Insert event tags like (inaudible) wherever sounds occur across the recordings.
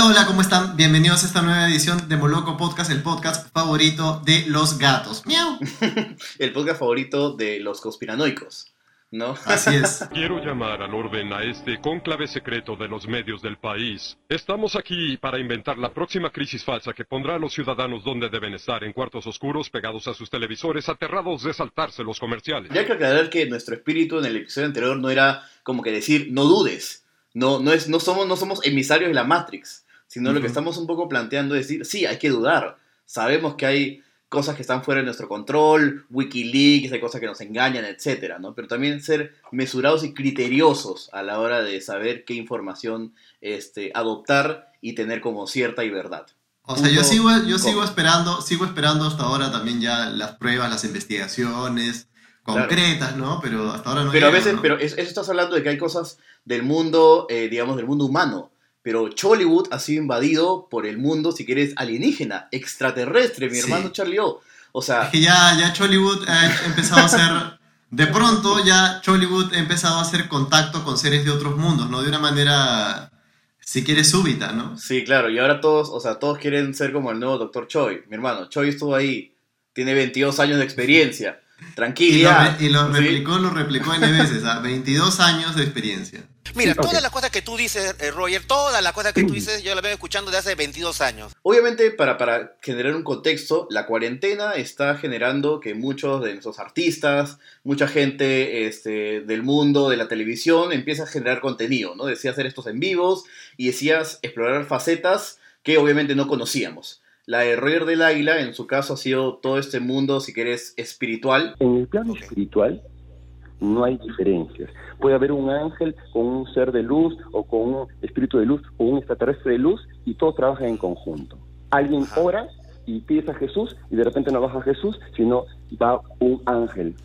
Hola, hola, ¿cómo están? Bienvenidos a esta nueva edición de Moloco Podcast, el podcast favorito de los gatos. ¡Miau! (laughs) el podcast favorito de los conspiranoicos. ¿no? Así es. (laughs) Quiero llamar al orden a este cónclave secreto de los medios del país. Estamos aquí para inventar la próxima crisis falsa que pondrá a los ciudadanos donde deben estar, en cuartos oscuros, pegados a sus televisores, aterrados de saltarse los comerciales. Ya hay que aclarar que nuestro espíritu en el episodio anterior no era como que decir, no dudes. No, no, es, no, somos, no somos emisarios de la Matrix, sino lo que estamos un poco planteando es decir, sí, hay que dudar. Sabemos que hay cosas que están fuera de nuestro control, Wikileaks, hay cosas que nos engañan, etcétera, ¿no? Pero también ser mesurados y criteriosos a la hora de saber qué información este, adoptar y tener como cierta y verdad. O sea, yo sigo, yo sigo esperando, sigo esperando hasta ahora también ya las pruebas, las investigaciones concretas, ¿no? Pero hasta ahora no. Pero a veces, pero eso estás hablando de que hay cosas del mundo, eh, digamos, del mundo humano. Pero Chollywood ha sido invadido por el mundo, si quieres, alienígena, extraterrestre, mi hermano Charlie O. O sea... Es que ya, ya Chollywood ha empezado a hacer... De pronto ya Chollywood ha empezado a hacer contacto con seres de otros mundos, ¿no? De una manera, si quieres, súbita, ¿no? Sí, claro. Y ahora todos, o sea, todos quieren ser como el nuevo Doctor Choi. Mi hermano, Choi estuvo ahí. Tiene 22 años de experiencia. Tranquila. Y lo, replicó, lo replicó N veces, a 22 años de experiencia. Mira, todas las cosas que tú dices, eh, Roger, todas las cosas que tú (clears throat) dices, yo las vengo escuchando de hace 22 años. Obviamente, para, para generar un contexto, la cuarentena está generando que muchos de nuestros artistas, mucha gente este, del mundo de la televisión empieza a generar contenido, ¿no? Decía hacer estos en vivos y decías explorar facetas que obviamente no conocíamos. La de Roger del Águila, en su caso, ha sido todo este mundo, si querés, espiritual. En el plano espiritual no hay diferencias. Puede haber un ángel con un ser de luz o con un espíritu de luz o un extraterrestre de luz y todos trabajan en conjunto. Alguien ora y pides a Jesús y de repente no baja Jesús, sino va un ángel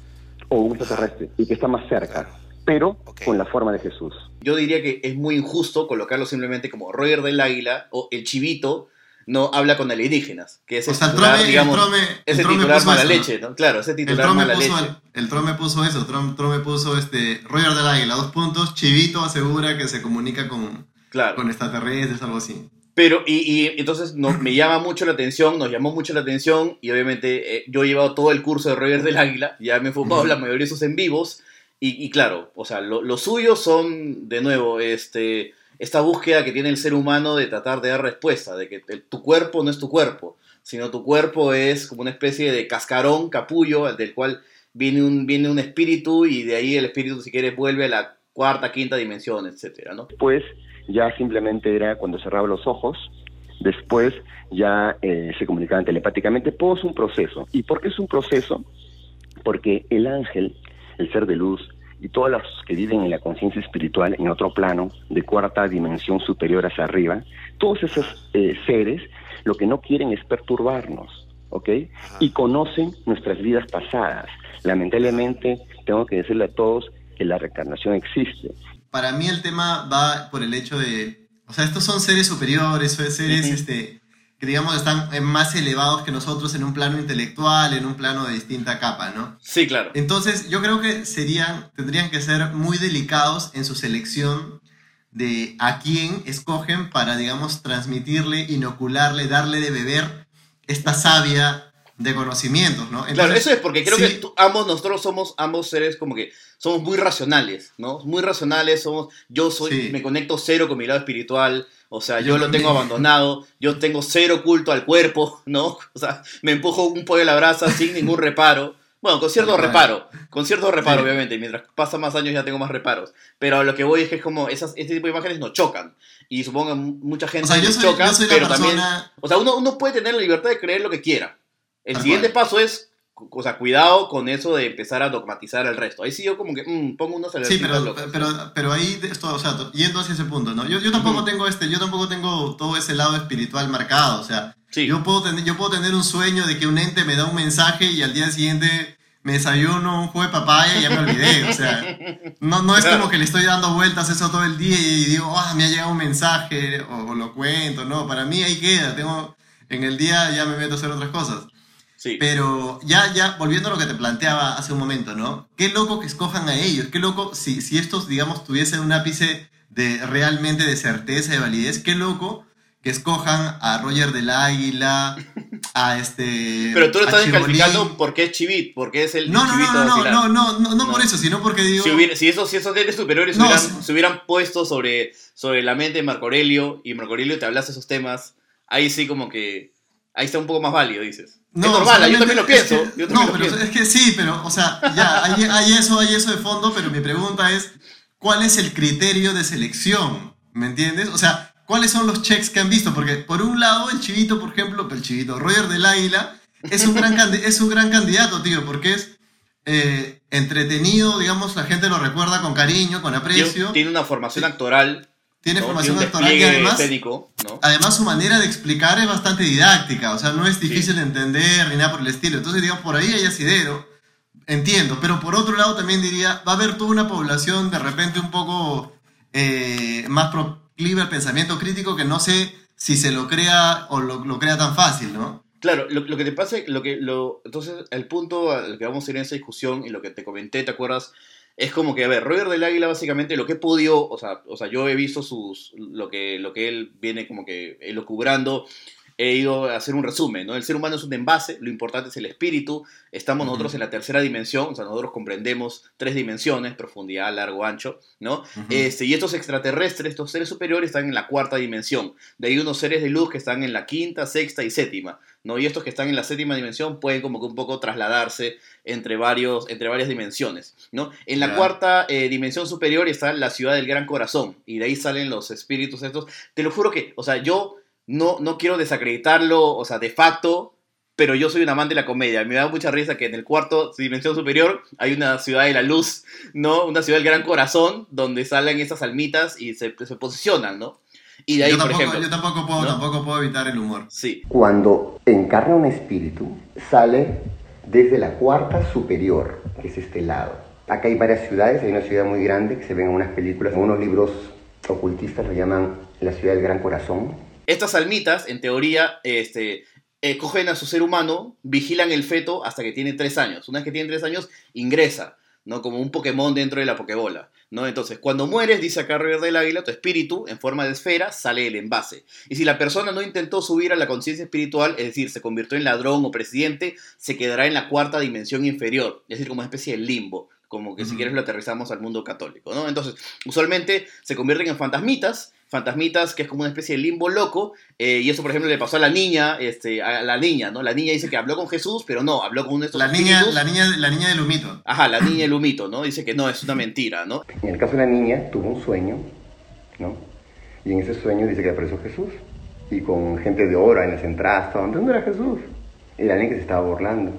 o un extraterrestre y que está más cerca, pero con la forma de Jesús. Yo diría que es muy injusto colocarlo simplemente como Roger del Águila o el chivito no habla con alienígenas, que es o sea, el trome, digamos, ese titular mala leche, ¿no? Claro, ese titular el mala puso, leche. El, Trome puso eso, Trome, Trome puso este, Roger del Águila, dos puntos, Chivito asegura que se comunica con, claro. con extraterrestres, algo así. Pero, y, y entonces no, me llama mucho la atención, nos llamó mucho la atención, y obviamente eh, yo he llevado todo el curso de Roger del Águila, ya me he enfocado en la mayoría de esos en vivos, y, y claro, o sea, lo, lo suyo son, de nuevo, este esta búsqueda que tiene el ser humano de tratar de dar respuesta, de que tu cuerpo no es tu cuerpo, sino tu cuerpo es como una especie de cascarón, capullo, del cual viene un, viene un espíritu y de ahí el espíritu, si quieres, vuelve a la cuarta, quinta dimensión, etcétera, ¿no? Pues ya simplemente era cuando cerraba los ojos, después ya eh, se comunicaban telepáticamente, todo es un proceso. ¿Y por qué es un proceso? Porque el ángel, el ser de luz, y todos los que viven en la conciencia espiritual, en otro plano, de cuarta dimensión superior hacia arriba, todos esos eh, seres lo que no quieren es perturbarnos, ¿ok? Y conocen nuestras vidas pasadas. Lamentablemente, tengo que decirle a todos que la reencarnación existe. Para mí el tema va por el hecho de, o sea, estos son seres superiores, son seres, este, que digamos están eh, más elevados que nosotros en un plano intelectual, en un plano de distinta capa, ¿no? Sí, claro. Entonces, yo creo que serían, tendrían que ser muy delicados en su selección de a quién escogen para, digamos, transmitirle, inocularle, darle de beber esta savia de conocimientos, ¿no? claro, eso es porque creo que ambos, nosotros somos ambos seres como que somos muy racionales, ¿no? Muy racionales, somos, yo soy, me conecto cero con mi lado espiritual, o sea, yo, lo tengo abandonado, yo tengo cero culto al cuerpo, ¿no? (laughs) O sea, me empujo un pollo a la brasa sin ningún reparo. Bueno, con cierto reparo, con cierto reparo, obviamente, mientras pasan más años ya tengo más reparos. Pero lo que voy es que es como, esas, este tipo de imágenes no chocan. Y supongo que mucha gente o sea, choca, pero también... O sea, uno, uno puede tener la libertad de creer lo que quiera. El siguiente paso es o sea, cuidado con eso de empezar a dogmatizar al resto. Ahí sí yo como que mm, pongo unos Sí, pero, pero, pero, ahí, esto, o sea, yendo hacia ese punto, ¿no? Yo, yo tampoco tengo este, yo tampoco tengo todo ese lado espiritual marcado, o sea, yo, puedo tener, yo puedo tener un sueño de que un ente me da un mensaje y al día siguiente me desayuno un jugo de papaya y ya me olvidé, o sea, no, no es como que le estoy dando vueltas eso todo el día y digo, ah, me ha llegado un mensaje o, o lo cuento, no, para mí ahí queda, tengo, en el día ya me meto a hacer otras cosas. Pero ya, ya, volviendo a lo que te planteaba hace un momento, ¿no? Qué loco que escojan a ellos, qué loco si, si estos, digamos, tuviesen un ápice de realmente de certeza, de validez, qué loco que escojan a Roger del Águila, a este. Pero tú lo estás descalificando porque es Chivit, porque es el. No, no, no, no, no, no, no, no, por eso, sino porque digo. Si, si esos, si esos seres superiores no, hubieran, se hubieran puesto sobre, sobre la mente de Marco Aurelio y Marco Aurelio te hablase esos temas, ahí sí como que. Ahí está un poco más válido, dices. No, es normal, yo también lo pienso. no, pero es que sí, pero, o sea, ya, hay, hay eso, hay eso de fondo, pero mi pregunta es: ¿cuál es el criterio de selección? ¿Me entiendes? O sea, ¿cuáles son los checks que han visto? Porque por un lado, el chivito, por ejemplo, el chivito, Roger del Águila, es un gran, es un gran candidato, tío, porque es eh, entretenido, digamos, la gente lo recuerda con cariño, con aprecio. Tiene una formación actoral. Tiene formación actoral y además, además su manera de explicar es bastante didáctica, o sea, no es difícil de entender ni nada por el estilo. Entonces, digamos, por ahí hay asidero, entiendo, pero por otro lado también diría, va a haber toda una población de repente un poco eh, más proclive al pensamiento crítico que no sé si se lo crea o lo, crea tan fácil, ¿no? Claro, lo, que te pasa, lo que, lo, entonces el punto al que vamos a ir en esa discusión y lo que te comenté, ¿te acuerdas? Es como que, a ver, Roger del Águila básicamente lo que he podido, o sea, o sea yo he visto sus, lo que, lo que él viene como que elucubrando he ido a hacer un resumen, ¿no? El ser humano es un envase, lo importante es el espíritu, estamos nosotros en la tercera dimensión, o sea, nosotros comprendemos tres dimensiones, profundidad, largo, ancho, ¿no? este, y estos extraterrestres, estos seres superiores están en la cuarta dimensión, de ahí unos seres de luz que están en la quinta, sexta y séptima, ¿no? Y estos que están en la séptima dimensión pueden como que un poco trasladarse entre, varios, entre varias dimensiones, ¿no? En la cuarta eh, dimensión superior está la ciudad del gran corazón, y de ahí salen los espíritus estos, te lo juro que, o sea, yo no, no quiero desacreditarlo, o sea, de facto, pero yo soy un amante de la comedia. Me da mucha risa que en el cuarto dimensión superior hay una ciudad de la luz, ¿no? Una ciudad del gran corazón, donde salen esas almitas y se, se posicionan, ¿no? Y de ahí, yo, tampoco, por ejemplo, yo tampoco puedo, tampoco puedo evitar el humor. Sí. Cuando encarna un espíritu, sale desde la cuarta superior, que es este lado. Acá hay varias ciudades, hay una ciudad muy grande que se ven en unas películas, en unos libros ocultistas lo llaman la ciudad del gran corazón, estas almitas, en teoría, este, eh, cogen a su ser humano, vigilan el feto hasta que tiene tres años. Una vez que tiene tres años, ingresa, ¿no? Como un Pokémon dentro de la Pokébola, ¿no? Entonces, cuando mueres, dice acá River del Águila, tu espíritu, en forma de esfera, sale del envase. Y si la persona no intentó subir a la conciencia espiritual, es decir, se convirtió en ladrón o presidente, se quedará en la cuarta dimensión inferior, es decir, como una especie de limbo como que si quieres lo aterrizamos al mundo católico, ¿no? Entonces, usualmente se convierten en fantasmitas fantasmitas, que es como una especie de limbo loco, eh, y eso por ejemplo le pasó a la niña, este, a la niña, ¿no? La niña dice que habló con Jesús, pero no, habló con uno de estos la niña, la niña, la niña del humito. Ajá, la niña del humito, ¿no? Dice que no, es una mentira, ¿no? En el caso de la niña, tuvo un sueño, ¿no? Y en ese sueño dice que apareció Jesús, y con gente de oro en las entradas, ¿dónde era Jesús? Era alguien que se estaba burlando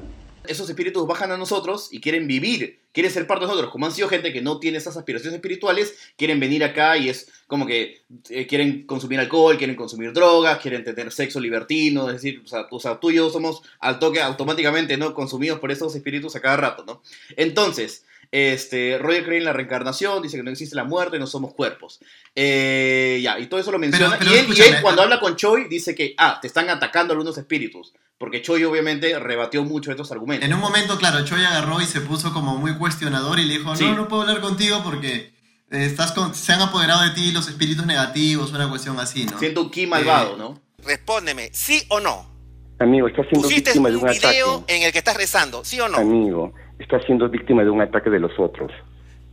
esos espíritus bajan a nosotros y quieren vivir, quieren ser parte de nosotros. Como han sido gente que no tiene esas aspiraciones espirituales, quieren venir acá y es como que eh, quieren consumir alcohol, quieren consumir drogas, quieren tener sexo libertino, es decir, o sea, tú y yo somos al toque automáticamente, ¿no? Consumidos por esos espíritus a cada rato, ¿no? Entonces, este, Roger cree en la reencarnación, dice que no existe la muerte, no somos cuerpos. Eh, ya, y todo eso lo menciona. y, él, cuando habla con Choi, dice que, ah, te están atacando algunos espíritus. Porque Choi obviamente rebatió mucho estos argumentos. En un momento, claro, Choi agarró y se puso como muy cuestionador y le dijo, no, no puedo hablar contigo porque eh, estás se han apoderado de ti los espíritus negativos, una cuestión así, ¿no? Siento un ki malvado, eh, ¿no? Respóndeme, ¿sí o no? Amigo, estás siendo víctima de un, video en el que estás rezando, ¿sí o no? Amigo, estás siendo víctima de un ataque de los otros.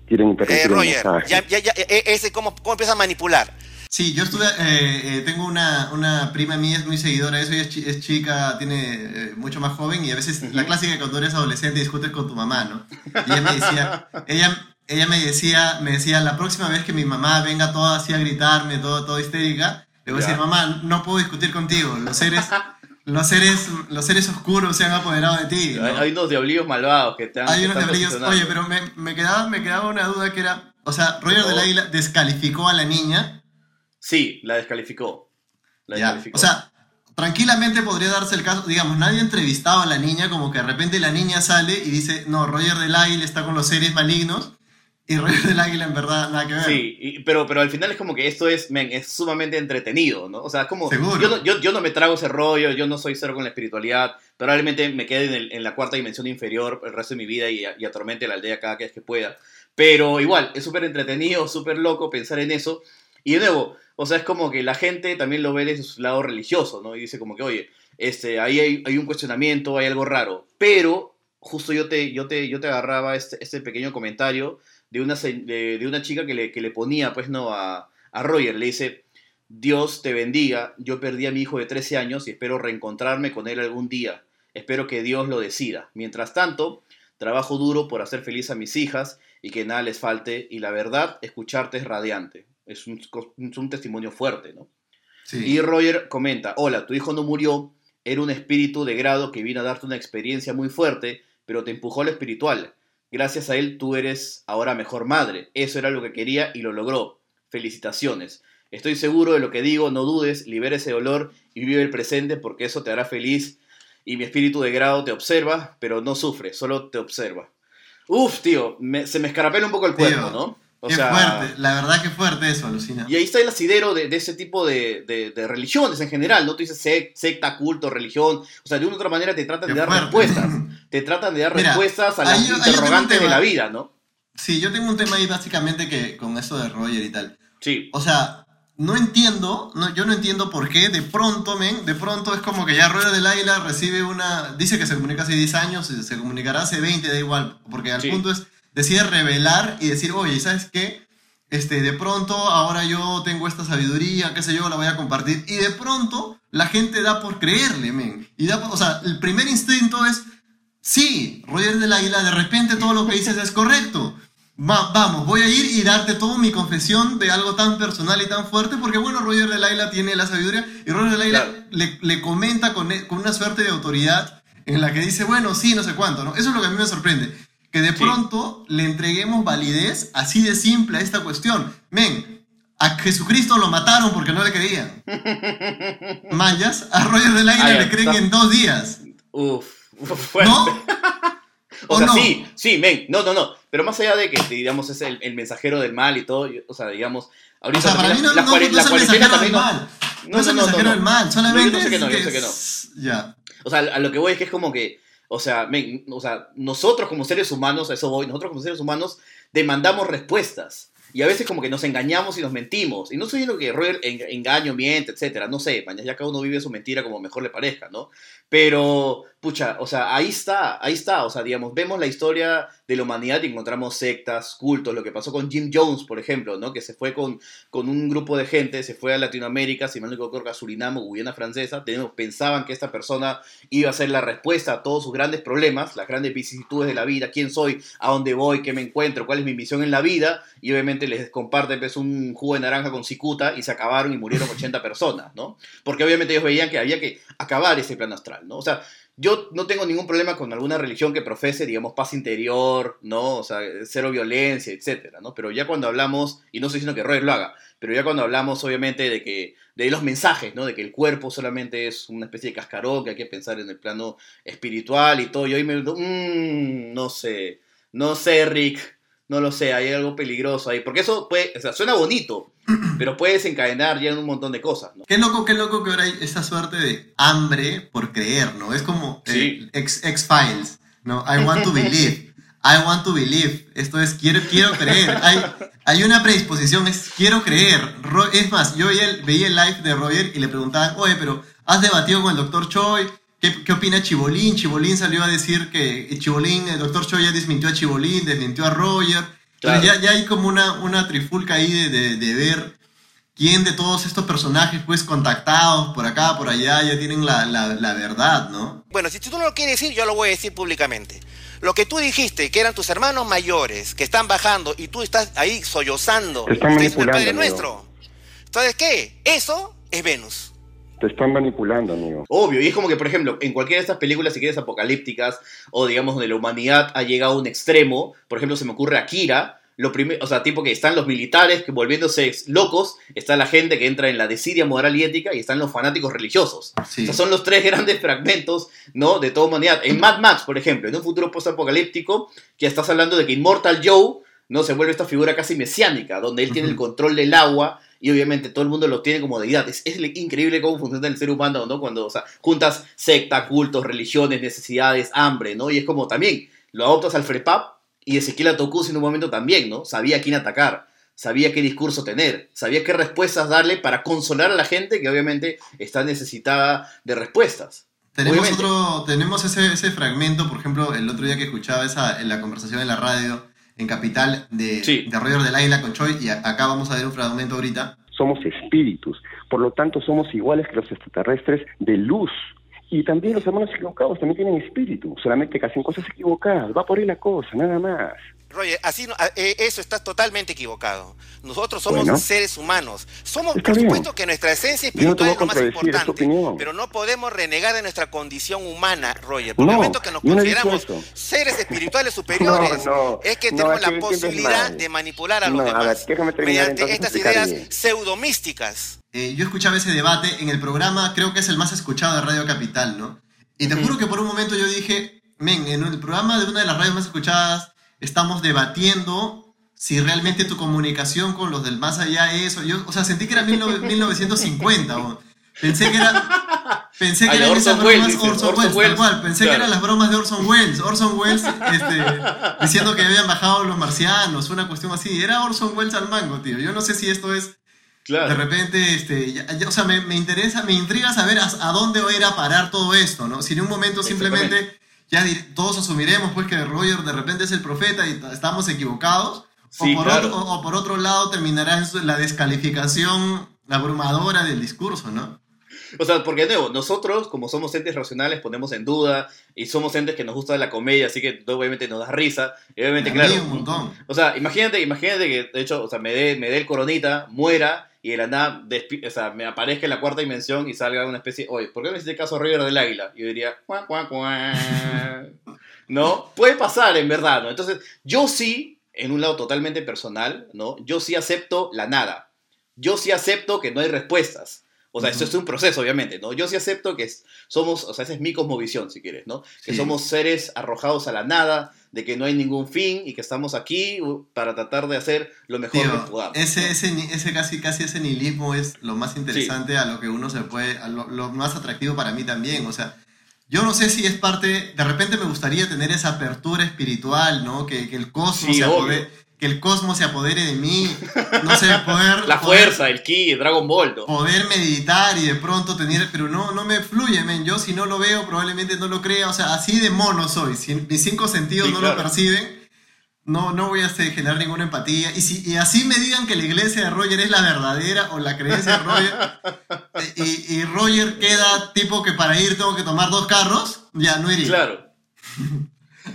Quieren interrumpir eh, Roger, ya, ya, ya, e, ese, ¿cómo, ¿cómo empieza a manipular? Sí, yo estuve, eh, eh, tengo una, una, prima mía, es muy seguidora de eso, ella es, chica, tiene eh, mucho más joven y a veces la clásica que cuando eres adolescente discutes con tu mamá, ¿no? Y ella me decía, (laughs) ella, ella me decía, me decía, la próxima vez que mi mamá venga toda así a gritarme, todo, todo histérica, le voy a decir, mamá, no puedo discutir contigo, los seres, los seres, los seres oscuros se han apoderado de ti. Hay unos diablillos malvados que te han Hay unos diablillos, oye, pero me, me, quedaba, me quedaba una duda que era, o sea, Roger del Águila descalificó a la niña. Sí, la descalificó. La O sea, tranquilamente podría darse el caso, digamos, nadie ha entrevistado a la niña, como que de repente la niña sale y dice, no, Roger del Águila está con los seres malignos, y Roger del Águila en verdad nada que ver. Sí, pero, pero al final es como que esto es, es sumamente entretenido, ¿no? O sea, es como, Seguro. Yo, no, yo, no me trago ese rollo, yo no soy cero con la espiritualidad, probablemente me quede en, la cuarta dimensión inferior el resto de mi vida y, y atormente la aldea cada vez que pueda. Pero igual, es súper entretenido, súper loco pensar en eso. Y de nuevo, o sea, es como que la gente también lo ve desde su lado religioso, ¿no? Y dice como que, oye, este, ahí hay, un cuestionamiento, hay algo raro. Pero justo yo te, yo te, yo te agarraba este, este pequeño comentario de una, de, una chica que le, que le ponía, pues, ¿no? A, a Roger, le dice, Dios te bendiga, yo perdí a mi hijo de 13 años y espero reencontrarme con él algún día. Espero que Dios lo decida. Mientras tanto, trabajo duro por hacer feliz a mis hijas y que nada les falte. Y la verdad, escucharte es radiante. Es un, un testimonio fuerte, ¿no? Y Roger comenta, hola, tu hijo no murió, era un espíritu de grado que vino a darte una experiencia muy fuerte, pero te empujó a lo espiritual. Gracias a él tú eres ahora mejor madre. Eso era lo que quería y lo logró. Felicitaciones. Estoy seguro de lo que digo, no dudes, libera ese dolor y vive el presente porque eso te hará feliz. Y mi espíritu de grado te observa, pero no sufre, solo te observa. Uf, tío, se me escarapela un poco el cuerpo, ¿no? O qué fuerte, la verdad que fuerte eso, alucina. Y ahí está el asidero de, ese tipo de, religiones en general, ¿no? Tú dices secta, culto, religión, o sea, de una u otra manera te tratan de dar respuestas. (laughs) Te tratan de dar respuestas a las interrogantes de la vida, ¿no? Sí, yo tengo un tema ahí básicamente que con eso de Roger y tal. Sí. O sea, no entiendo, no, yo no entiendo por qué de pronto, men, de pronto es como que ya Rueda del Águila recibe una, dice que se comunica hace 10 años, se comunicará hace 20, da igual, porque al punto es, decide revelar y decir, oye, ¿sabes qué? Este, de pronto ahora yo tengo esta sabiduría, qué sé yo, la voy a compartir, y de pronto la gente da por creerle, men, y da, o sea, el primer instinto es, sí, Roger del Águila, de repente todo lo que dices es correcto, vamos, voy a ir y darte toda mi confesión de algo tan personal y tan fuerte, porque bueno, Roger de Laila tiene la sabiduría y Roger de Laila le, comenta con, con, una suerte de autoridad en la que dice, bueno, sí, no sé cuánto, ¿no? Eso es lo que a mí me sorprende, que de pronto le entreguemos validez así de simple a esta cuestión. Men, a Jesucristo lo mataron porque no le creían. (laughs) Mayas, a Roger de Laila le creen en dos días. Uf, uf ¿No? (laughs) O, sea, sí, sí, men, no, no, no. Pero más allá de que, digamos, es el, el mensajero del mal y todo, o sea, digamos, ahorita... O sea, para mí no, la, no, no, es el mensajero del mal. No, es el mensajero del mal, solamente yo sé que no, yo sé que no. Ya. O sea, a lo que voy es que es como que, o sea, men, o sea, nosotros como seres humanos, a eso voy, nosotros como seres humanos demandamos respuestas. Y a veces como que nos engañamos y nos mentimos. Y no estoy diciendo que Roger engaño, miente, etcétera. No sé, mañana ya cada uno vive su mentira como mejor le parezca, ¿no? Pero, pucha, o sea, ahí está, ahí está. O sea, digamos, vemos la historia de la humanidad y encontramos sectas, cultos, lo que pasó con Jim Jones, por ejemplo, ¿no? Que se fue con, con un grupo de gente, se fue a Latinoamérica, si mal no recuerdo, a Surinam Guyana Francesa, pensaban que esta persona iba a ser la respuesta a todos sus grandes problemas, las grandes vicisitudes de la vida, quién soy, a dónde voy, qué me encuentro, cuál es mi misión en la vida, y obviamente les comparte pues, un jugo de naranja con cicuta y se acabaron y murieron 80 personas, ¿no? Porque obviamente ellos veían que había que acabar ese plano astral, ¿no? O sea, yo no tengo ningún problema con alguna religión que profese, digamos, paz interior, ¿no? O sea, cero violencia, etcétera, ¿no? Pero ya cuando hablamos, y no estoy diciendo que Roger lo haga, pero ya cuando hablamos, obviamente, de que de los mensajes, ¿no? De que el cuerpo solamente es una especie de cascarón, que hay que pensar en el plano espiritual y todo, yo ahí me... Mmm, no sé, no sé, Rick, no lo sé, hay algo peligroso ahí, porque eso puede, o sea, suena bonito, (clears throat) pero puede desencadenar ya en un montón de cosas, ¿no? Qué loco, qué loco que ahora hay esa suerte de hambre por creer, ¿no? Es como eh, X-Files, ¿no? I want to believe. I want to believe. Esto es, quiero, quiero creer. Hay, hay una predisposición, es quiero creer. Es más, yo veía el, veía el live de Roger y le preguntaban, oye, pero ¿has debatido con el doctor Choi? ¿Qué, opina Chibolín? Chibolín salió a decir que Chibolín, el doctor Choi ya desmintió a Chibolín, desmintió a Roger. Ya, ya, hay como una, una trifulca ahí de, de, ver quién de todos estos personajes, pues contactados por acá, por allá, ya tienen la, la, verdad, ¿no? Bueno, si tú no lo quieres decir, yo lo voy a decir públicamente. Lo que tú dijiste, que eran tus hermanos mayores, que están bajando y tú estás ahí sollozando, que es el Padre Nuestro. ¿Sabes qué? Eso es Venus. Te están manipulando, amigo. Obvio, y es como que, por ejemplo, en cualquiera de estas películas, si quieres, apocalípticas, o digamos, donde la humanidad ha llegado a un extremo, por ejemplo, se me ocurre Akira, lo primero, o sea, tipo que están los militares que volviéndose locos, está la gente que entra en la desidia moral y ética y están los fanáticos religiosos. O sea, son los tres (laughs) grandes fragmentos, ¿no? De toda humanidad. En Mad Max, por ejemplo, en un futuro post-apocalíptico, que estás hablando de que Immortal Joe, ¿no? Se vuelve esta figura casi mesiánica, donde él tiene el control del agua y obviamente todo el mundo lo tiene como deidad. Es, es increíble cómo funciona el ser humano, ¿no? Cuando, o sea, juntas secta, cultos, religiones, necesidades, hambre, ¿no? Y es como también, lo adoptas al FREPAP y Ezequiel Atokus en un momento también, ¿no? Sabía a quién atacar. sabía qué discurso tener, sabía qué respuestas darle para consolar a la gente que obviamente está necesitada de respuestas. Tenemos otro, tenemos ese, ese, fragmento, por ejemplo, el otro día que escuchaba esa, en la conversación en la radio en Capital de, de Roger del Águila con Choi, y acá vamos a ver un fragmento ahorita. Somos espíritus, por lo tanto somos iguales que los extraterrestres de luz. Y también los hermanos equivocados también tienen espíritu, solamente que hacen cosas equivocadas, va por ahí la cosa, nada más. Roger, así eh, eso está totalmente equivocado. Nosotros somos seres humanos. Somos, por supuesto que nuestra esencia espiritual es lo más importante, pero no podemos renegar de nuestra condición humana, Roger. Por el momento que nos consideramos seres espirituales (laughs) superiores, es que tenemos la posibilidad de manipular a los demás mediante estas ideas pseudomísticas. Eh, yo escuchaba ese debate en el programa, creo que es el más escuchado de Radio Capital, ¿no? Y te juro que por un momento yo dije, men, en el programa de una de las radios más escuchadas estamos debatiendo si realmente tu comunicación con los del más allá es... Yo, o sea, sentí que era 1950. Pensé que era... Pensé que eran esas bromas Orson, Welles, tal cual. Pensé que eran las bromas de Orson Welles. Orson Welles este, diciendo que habían bajado los marcianos, una cuestión así. Era Orson Welles al mango, tío. Yo no sé si esto es... De repente, este, o sea, me, me, interesa, me intriga saber a, a, dónde va a ir a parar todo esto, ¿no? Si en un momento simplemente ya todos asumiremos pues que Roger de repente es el profeta y estamos equivocados. o, por otro, o, por otro, lado terminará la descalificación abrumadora del discurso, ¿no? O sea, porque de nuevo, nosotros como somos entes racionales ponemos en duda y somos entes que nos gusta la comedia, así que obviamente nos da risa. Y obviamente, claro. Un montón. O sea, imagínate, imagínate que de hecho, o sea, me dé me dé el coronita, muera y de la nada o sea, me aparezca en la cuarta dimensión y salga una especie, oye, ¿por qué no hiciste caso a River del Águila? Y yo diría, cuá, cuá, cuá. (laughs) ¿no? Puede pasar, en verdad, ¿no? Entonces, yo sí, en un lado totalmente personal, ¿no? Yo sí acepto la nada. Yo sí acepto que no hay respuestas. O sea, esto es un proceso, obviamente, ¿no? Yo sí acepto que somos, o sea, esa es mi cosmovisión, si quieres, ¿no? Que somos seres arrojados a la nada, de que no hay ningún fin y que estamos aquí para tratar de hacer lo mejor que podamos. Ese, ese, ese, casi, casi ese nihilismo es lo más interesante a lo que uno se puede, a lo, lo, más atractivo para mí también, o sea, yo no sé si es parte, de repente me gustaría tener esa apertura espiritual, ¿no? Que, que el cosmos se que el cosmos se apodere de mí, no sé, (laughs) poder... La fuerza, el ki, Dragon Ball. Poder meditar y de pronto tener... Pero no, no me fluye, men. Yo si no lo veo probablemente no lo crea. O sea, así de mono soy. Si mis cinco sentidos no lo perciben, no, no voy a generar ninguna empatía. Y, si, y así me digan que la iglesia de Roger es la verdadera o la creencia de Roger, (laughs) y, y Roger queda tipo que para ir tengo que tomar dos carros, ya no iría. Claro. (laughs)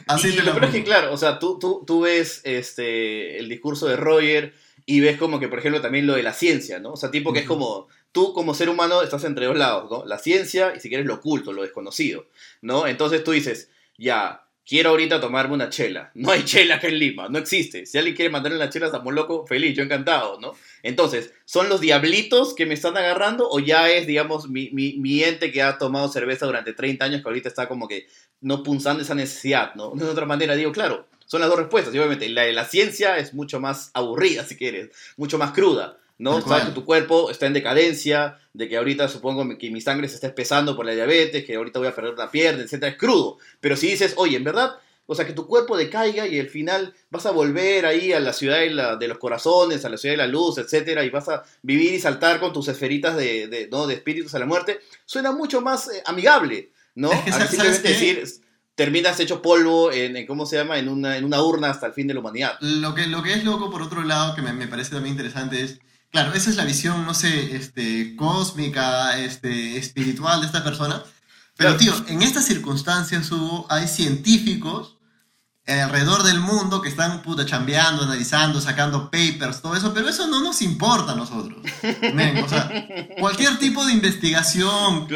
Así lo es que, claro, o sea, tú, tú, tú ves este, el discurso de Roger y ves como que, por ejemplo, también lo de la ciencia, ¿no? O sea, tipo que es como, tú como ser humano estás entre dos lados, ¿no? La ciencia y si quieres lo oculto, lo desconocido, ¿no? Entonces tú dices, ya, quiero ahorita tomarme una chela. (laughs) No hay chela acá en Lima, no existe. Si alguien quiere mandarle una chela, estamos loco, feliz, yo encantado, ¿no? Entonces, ¿son los diablitos que me están agarrando o ya es, digamos, mi, mi, mi ente que ha tomado cerveza durante 30 años que ahorita está como que no punzando esa necesidad, ¿no? De otra manera, digo, claro, son las dos respuestas. Y obviamente, la de la ciencia es mucho más aburrida, si quieres, mucho más cruda. ¿No? Sabes que tu cuerpo está en decadencia, de que ahorita supongo que mi sangre se está espesando por la diabetes, que ahorita voy a perder una pierna, etcétera, es crudo. Pero si dices, oye, en verdad, o sea, que tu cuerpo decaiga y al final vas a volver ahí a la ciudad de, los corazones, a la ciudad de la luz, etcétera, y vas a vivir y saltar con tus esferitas de, ¿no? de espíritus a la muerte, suena mucho más eh, amigable, ¿no? (laughs) simplemente decir terminas hecho polvo en, ¿cómo se llama? En una, en una urna hasta el fin de la humanidad. Lo que, lo que es loco, por otro lado, que me, me parece también interesante es Claro, esa es la visión, no sé, este, cósmica, este, espiritual de esta persona. Pero, tío, en estas circunstancias hubo, hay científicos alrededor del mundo que están puta chambeando, analizando, sacando papers, todo eso, pero eso no nos importa a nosotros. o sea, (laughs) cualquier tipo de investigación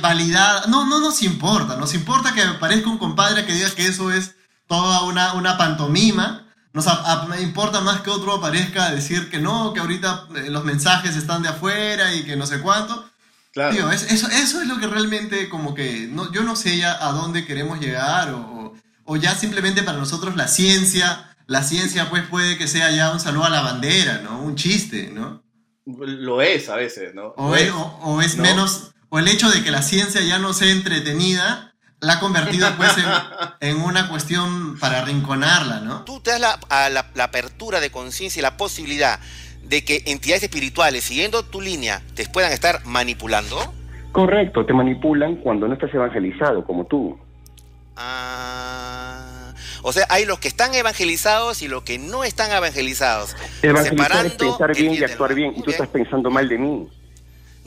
validada, no, no nos importa. Nos importa que aparezca un compadre que diga que eso es toda una, una pantomima nos importa más que otro aparezca a decir que no, que ahorita eh, los mensajes están de afuera y que no sé cuánto. Claro. Tío, eso, eso es lo que realmente como que no, yo no sé ya a dónde queremos llegar o, o, ya simplemente para nosotros la ciencia, la ciencia pues puede que sea ya un saludo a la bandera, ¿no? Un chiste, ¿no? Lo es a veces, ¿no? O es, o, es menos, o el hecho de que la ciencia ya no sea entretenida la ha convertido pues (laughs) en, una cuestión para arrinconarla, ¿no? Tú te das la, a la, apertura de conciencia y la posibilidad de que entidades espirituales, siguiendo tu línea, te puedan estar manipulando. Correcto, te manipulan cuando no estás evangelizado, como tú. Ah, o sea, hay los que están evangelizados y los que no están evangelizados. Evangelizar es pensar bien y actuar bien, y tú estás pensando mal de mí.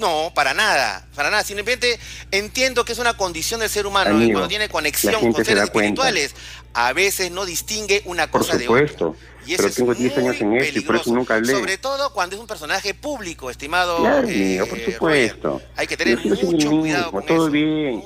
No, para nada, para nada. Simplemente entiendo que es una condición del ser humano cuando tiene conexión con seres espirituales, a veces no distingue una cosa de otra. Y eso pero tengo 10 años en esto y por eso nunca hablé. Sobre todo cuando es un personaje público, estimado. Claro, eh, por supuesto. Hay que tener mucho cuidado con todo bien.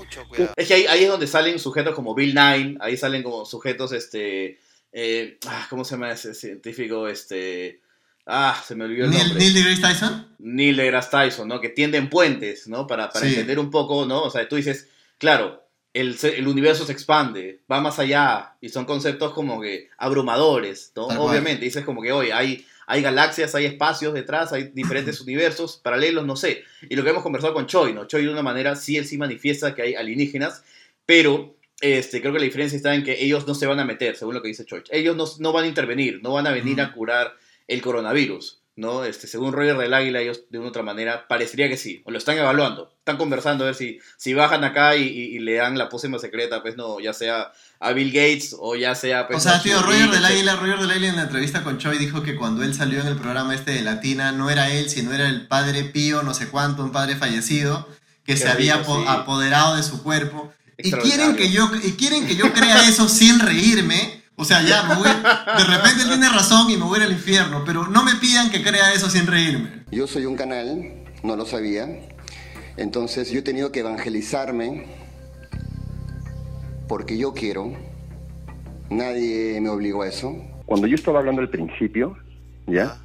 Es que ahí, ahí, es donde salen sujetos como Bill Nye, ahí salen como sujetos, este, eh, ah, ¿cómo se llama ese científico? Este, Ah, se me olvidó el nombre. ¿Neil deGrasse Tyson? Neil deGrasse Tyson, ¿no? Que tienden puentes, ¿no? Para, para entender un poco, ¿no? O sea, tú dices, claro, el, el, universo se expande, va más allá, y son conceptos como que abrumadores, ¿no? Obviamente, dices como que, hoy hay, hay galaxias, hay espacios detrás, hay diferentes (laughs) universos paralelos, no sé. Y lo que hemos conversado con Choi, ¿no? Choi de una manera sí, él sí manifiesta que hay alienígenas, pero este, creo que la diferencia está en que ellos no se van a meter, según lo que dice Choi. Ellos no, no van a intervenir, no van a venir a curar el coronavirus, ¿no? Este, según Roger del Águila, ellos de una otra manera parecería que sí, o lo están evaluando, están conversando a ver si, si bajan acá y, le dan la pócima secreta, pues no, ya sea a Bill Gates o ya sea... Pues, o sea, tío, Roger del Águila, Roger del Águila en la entrevista con Choi dijo que cuando él salió en el programa este de Latina, no era él, sino era el padre Pío, no sé cuánto, un padre fallecido, que se había apoderado de su cuerpo. Y quieren, que yo, y quieren que yo crea eso sin reírme. O sea, ya, me voy, de repente él tiene razón y me voy al infierno, pero no me pidan que crea eso sin reírme. Yo soy un canal, no lo sabía, entonces yo he tenido que evangelizarme porque yo quiero, nadie me obligó a eso. Cuando yo estaba hablando al principio, ¿ya?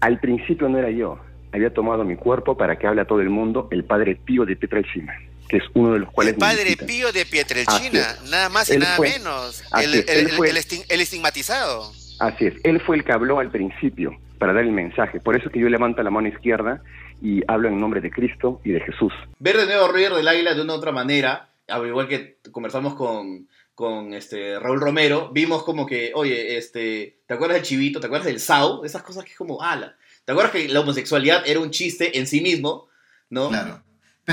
Al principio no era yo, había tomado mi cuerpo para que hable a todo el mundo el padre Pío de Pietrelcina que es uno de los cuales... El padre Pío de Pietrelcina, nada más y nada menos. El, el, estigmatizado. Así es, él fue el que habló al principio para dar el mensaje. Por eso que yo levanto la mano izquierda y hablo en nombre de Cristo y de Jesús. Ver de nuevo Ruido del Águila de una otra manera, al igual que conversamos con, con este Raúl Romero, vimos como que, oye, este, ¿te acuerdas del chivito? ¿Te acuerdas del Sao? Esas cosas que es como, ala. ¿Te acuerdas que la homosexualidad era un chiste en sí mismo? ¿No? Claro.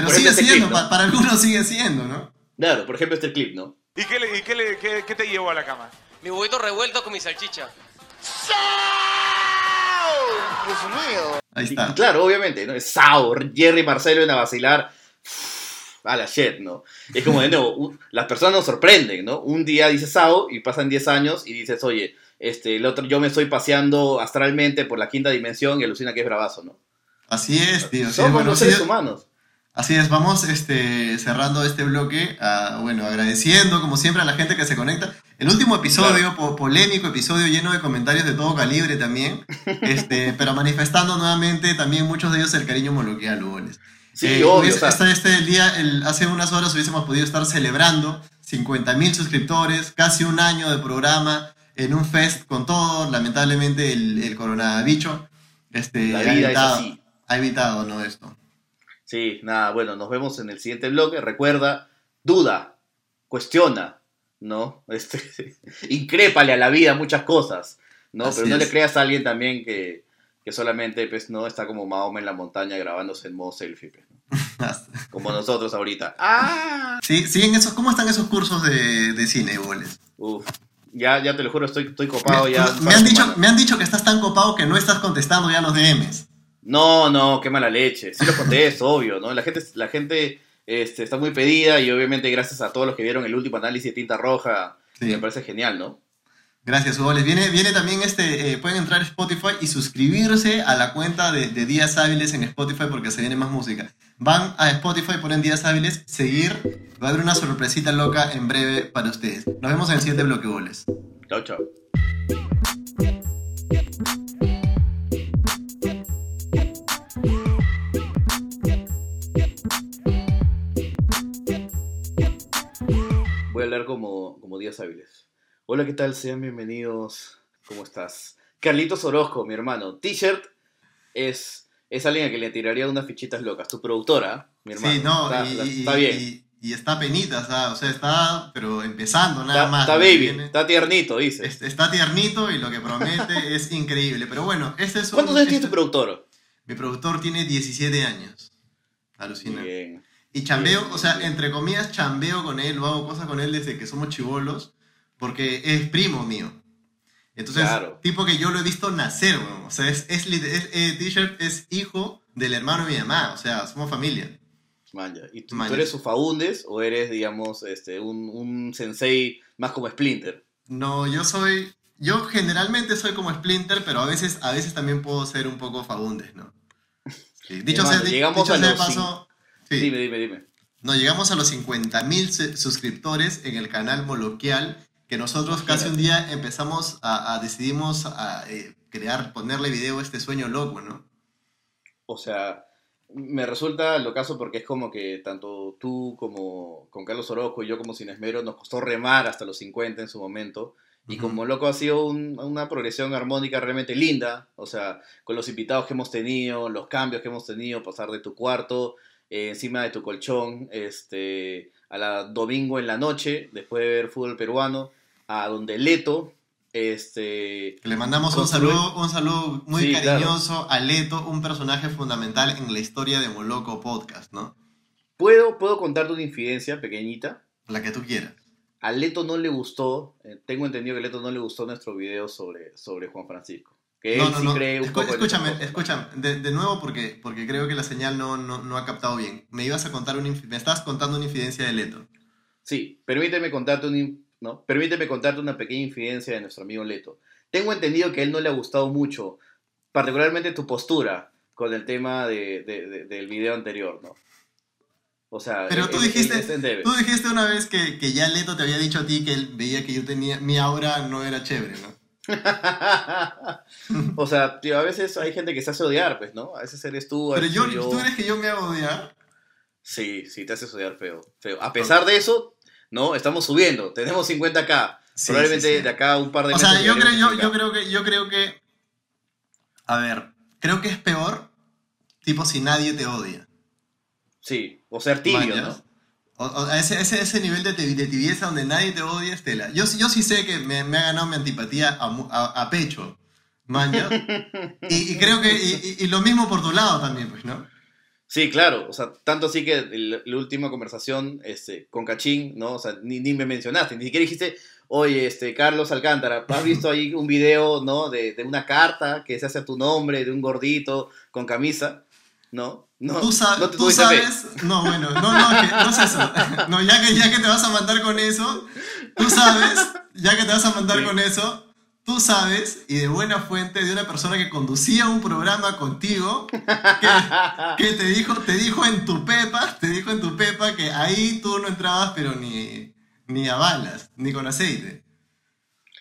Pero sigue este siendo, para algunos sigue siendo, ¿no? Claro, por ejemplo este clip, ¿no? ¿Y qué, le, y qué, le, qué, te llevó a la cama? Mi huevito revuelto con mi salchicha. Mío. Ahí está. claro, obviamente, ¿no? Es Sao, Jerry Marcelo en a vacilar. A la shit, ¿no? Es como de nuevo, las personas nos sorprenden, ¿no? Un día dices Sao y pasan 10 años y dices, oye, este, el otro, yo me estoy paseando astralmente por la quinta dimensión y alucina que es bravazo, ¿no? Así es, tío. Somos los seres humanos. Así es, vamos este, cerrando este bloque, bueno, agradeciendo como siempre a la gente que se conecta. El último episodio, polémico, episodio lleno de comentarios de todo calibre también, (laughs) este, pero manifestando nuevamente también muchos de ellos el cariño moloquial, Lugones. Sí, eh, obvio. este día, hace unas horas hubiésemos podido estar celebrando 50.000 suscriptores, casi un año de programa, en un fest con todo, lamentablemente el, el coronavirus este, ha, evitado, ha evitado ¿no? esto. Sí, nada, bueno, nos vemos en el siguiente bloque. Recuerda, duda, cuestiona, ¿no? (laughs) Este, incrépale a la vida muchas cosas, ¿no? Pero no le creas a alguien también que, solamente pues, no está como Mahoma en la montaña grabándose en modo selfie. Pues, (laughs) como nosotros ahorita. ¡Ah! Sí, siguen esos, ¿Cómo están esos cursos de, de cine, Boles? Uf, ya, ya te lo juro, estoy, estoy copado me, ya. Me han, dicho, me han dicho que estás tan copado que no estás contestando ya los DMs. No, no, qué mala leche. Sí lo contesto, (laughs) obvio, ¿no? La gente, la gente este, está muy pedida y obviamente gracias a todos los que vieron el último análisis de tinta roja, me parece genial, ¿no? Gracias, Hugo. viene, viene también este, eh, pueden entrar a Spotify y suscribirse a la cuenta de, de, Días Hábiles en Spotify porque se viene más música. Van a Spotify, ponen Días Hábiles, seguir, va a haber una sorpresita loca en breve para ustedes. Nos vemos en el siguiente bloque, goles. Chao, chao. Como, como días hábiles. Hola, ¿qué tal? Sean bienvenidos. ¿Cómo estás? Carlitos Orozco, mi hermano. T-shirt es, es alguien a que le tiraría unas fichitas locas. Tu productora, mi hermano. Sí, no, está, bien. y está penita, o sea, está, pero empezando nada más. Está baby, está tiernito, dice. Está tiernito y lo que promete (laughs) es increíble. Pero bueno, este es un, ¿Cuántos años tiene tu productor? Mi productor tiene 17 años. Alucina. Y chambeo, o sea, entre comillas, chambeo con él, o hago cosas con él desde que somos chivolos, porque es primo mío. Entonces, tipo que yo lo he visto nacer, O sea, es, es, eh, T-shirt es hijo del hermano de mi mamá, o sea, somos familia. ¿Y tú, eres su Faundes o eres, digamos, este, un, un sensei más como Splinter? No, yo soy. Yo generalmente soy como Splinter, pero a veces, a veces también puedo ser un poco Faundes, ¿no? (laughs) Dicho sea, llegamos a paso. Dime, dime, dime. No, llegamos a los 50.000 suscriptores en el canal Moloquial, que nosotros casi un día empezamos a, decidimos a eh, crear, ponerle video a este sueño loco, ¿no? O sea, me resulta lo caso porque es como que tanto tú como con Carlos Orozco y yo como Sin Esmero nos costó remar hasta los 50 en su momento. Y como loco ha sido una progresión armónica realmente linda, o sea, con los invitados que hemos tenido, los cambios que hemos tenido, pasar de tu cuarto, eh, encima de tu colchón, este, a la domingo en la noche, después de ver fútbol peruano, a donde Leto este, Le mandamos un saludo, un saludo muy cariñoso a Leto, un personaje fundamental en la historia de Moloco Podcast, ¿no? ¿Puedo, ¿Puedo contarte una infidencia pequeñita? La que tú quieras. A Leto no le gustó, eh, tengo entendido que a Leto no le gustó nuestro video sobre, sobre Juan Francisco. Que no, no, cree un poco escúchame, escúchame, de, nuevo porque, porque creo que la señal no, no, ha captado bien. Me ibas a contar una, me estabas contando una infidencia de Leto. Sí, permíteme contarte un, ¿no? Permíteme contarte una pequeña infidencia de nuestro amigo Leto. Tengo entendido que a él no le ha gustado mucho, particularmente tu postura con el tema de, del video anterior, ¿no? O sea, pero tú dijiste, tú dijiste una vez que, que, ya Leto te había dicho a ti que él veía que yo tenía, mi aura no era chévere, ¿no? (laughs) o sea, tío, a veces hay gente que se hace odiar, pues, ¿no? A veces eres tú. Pero yo, ¿tú eres que yo me hago odiar? Sí, sí, te haces odiar feo. feo. A pesar de eso, ¿no? Estamos subiendo, tenemos 50k. Probablemente de acá un par de O sea, yo creo, yo, yo, creo que, yo creo que. A ver, creo que es peor, tipo, si nadie te odia. Sí, o ser tibio, ¿no? O, ese, ese, ese, nivel de, tibieza donde nadie te odia, Estela. Yo, yo sí sé que me, me ha ganado mi antipatía a, a, pecho. Man, (laughs) y, y, creo que. Y, y, lo mismo por tu lado también, pues, ¿no? Sí, claro, o sea, tanto así que la última conversación este, con Cachín, ¿no? O sea, ni, ni, me mencionaste, ni siquiera dijiste, oye, este, Carlos Alcántara, ¿has visto ahí un video, ¿no? De, de una carta que se hace a tu nombre, de un gordito con camisa, ¿no? No, tú, no tú sabes, no, bueno, no, no, no es eso. (laughs) No, ya que, ya que te vas a mandar con eso, tú sabes, ya que te vas a mandar con eso, tú sabes, y de buena fuente, de una persona que conducía un programa contigo, que, te, dijo, te dijo en tu pepa, te dijo en tu pepa que ahí tú no entrabas, pero ni, ni a balas, ni con aceite.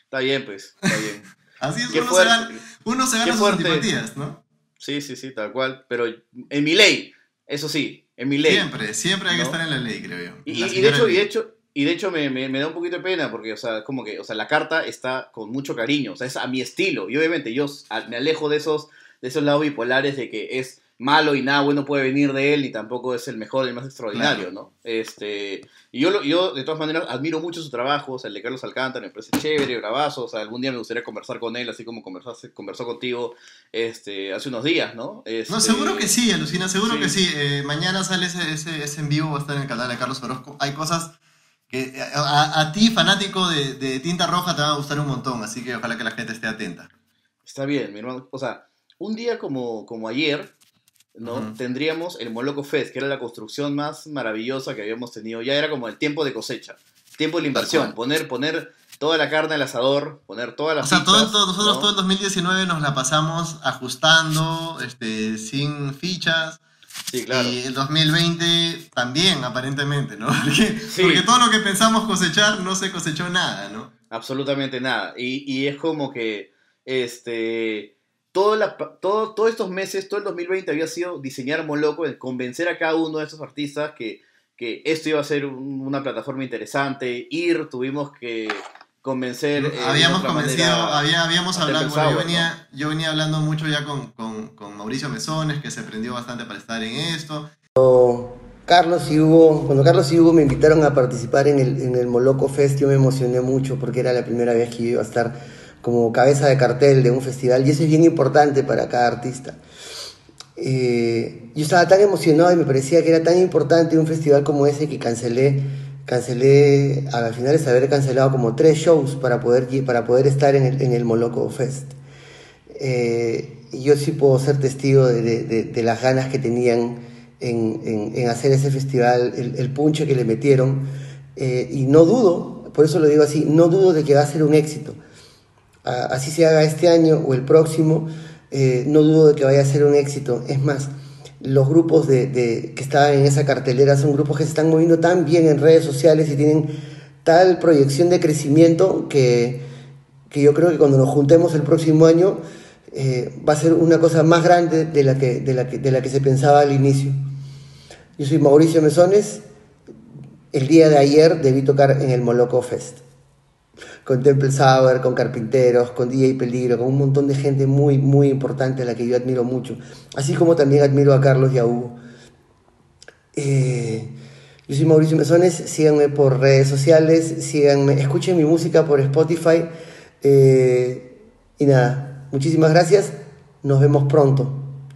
Está bien, pues, está bien. Así es, uno se, gana, uno se, gana, sus antipatías, ¿no? Sí, sí, sí, tal cual, pero en mi ley, eso sí, en mi ley. Siempre, siempre hay que estar en la ley, creo yo. Y, y de hecho, y de hecho, y de hecho me, me, da un poquito de pena porque, o sea, como que, o sea, la carta está con mucho cariño, o sea, es a mi estilo. Y obviamente yo me alejo de esos, de esos lados bipolares de que es malo y nada bueno puede venir de él y tampoco es el mejor, el más extraordinario, ¿no? Este, y yo, yo de todas maneras admiro mucho su trabajo, o sea, el de Carlos Alcántara me parece chévere, bravazo, o sea, algún día me gustaría conversar con él, así como conversaste, conversó contigo este, hace unos días, ¿no? no, seguro este, que sí, Alucina, seguro que sí. Eh, mañana sale ese, ese, ese, en vivo, va a estar en el canal de Carlos Orozco. Hay cosas que a, ti, fanático de, Tinta Roja, te va a gustar un montón, así que ojalá que la gente esté atenta. Está bien, mi hermano. O sea, un día como, como ayer, ¿no? Tendríamos el Moloco Fest, que era la construcción más maravillosa que habíamos tenido. Ya era como el tiempo de cosecha, tiempo de la inversión, poner, poner toda la carne al asador, poner todas las O sea, nosotros todo el 2019 nos la pasamos ajustando, este, sin fichas, Sí, claro. Y el 2020 también, aparentemente, ¿no? (laughs) Porque, todo lo que pensamos cosechar no se cosechó nada, ¿no? Absolutamente nada. Y, es como que, este, todo la, todo, todos estos meses, todo el 2020 había sido diseñar Moloco, convencer a cada uno de estos artistas que, que esto iba a ser una plataforma interesante, ir, tuvimos que convencer. Eh, habíamos convencido, había, habíamos hablado, yo, venía, yo venía hablando mucho ya con, con, con, Mauricio Mesones, que se prendió bastante para estar en esto. Carlos y Hugo, cuando Carlos y Hugo me invitaron a participar en el, en el Moloco Fest, yo me emocioné mucho porque era la primera vez que iba a estar como cabeza de cartel de un festival y eso es bien importante para cada artista. Eh, yo estaba tan emocionado y me parecía que era tan importante un festival como ese que cancelé, cancelé al final es haber cancelado como tres shows para poder, para poder estar en el, en el Moloco Fest. Eh, yo sí puedo ser testigo de, de, de las ganas que tenían en, en, hacer ese festival, el, el punche que le metieron, eh, y no dudo, por eso lo digo así, no dudo de que va a ser un éxito. Así se haga este año o el próximo, eh, no dudo de que vaya a ser un éxito. Es más, los grupos que estaban en esa cartelera son grupos que se están moviendo tan bien en redes sociales y tienen tal proyección de crecimiento que, yo creo que cuando nos juntemos el próximo año eh, va a ser una cosa más grande de la, que, de, la que, de la que se pensaba al inicio. Yo soy Mauricio Mesones. El día de ayer debí tocar en el Moloco Fest. Con Temple Sour, con Carpinteros, con DJ Peligro, con un montón de gente muy, muy importante a la que yo admiro mucho. Así como también admiro a Carlos y a Hugo. Eh, yo soy Mauricio Mesones. Síganme por redes sociales. Síganme, escuchen mi música por Spotify. Eh, y nada, Muchísimas gracias. Nos vemos pronto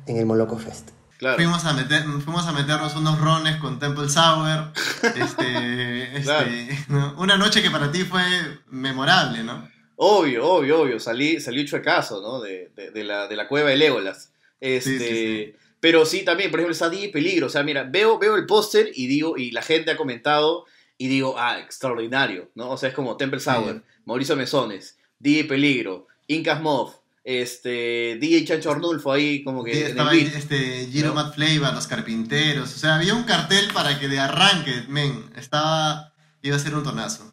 en el Moloco Fest. Fuimos, a meter, fuimos a meternos unos rones con Temple Sour. (laughs) Este, este, Una noche que para ti fue memorable, ¿no? Obvio, obvio, obvio. Salí, salí chuecazo, ¿no? De, de, la, de la cueva de Legolas. Este, Pero sí, también, por ejemplo, está DJ Peligro. O sea, mira, veo, veo el póster y digo, y la gente ha comentado y digo, ah, extraordinario, ¿no? O sea, es como Temple Sour, Mauricio Mesones, DJ Peligro, Incas Moth, este, DJ Chancho Arnulfo ahí como que... estaba ahí, este, Giro Matt Flavor, Los Carpinteros, o sea, había un cartel para que de arranque, men, estaba, iba a ser un tonazo.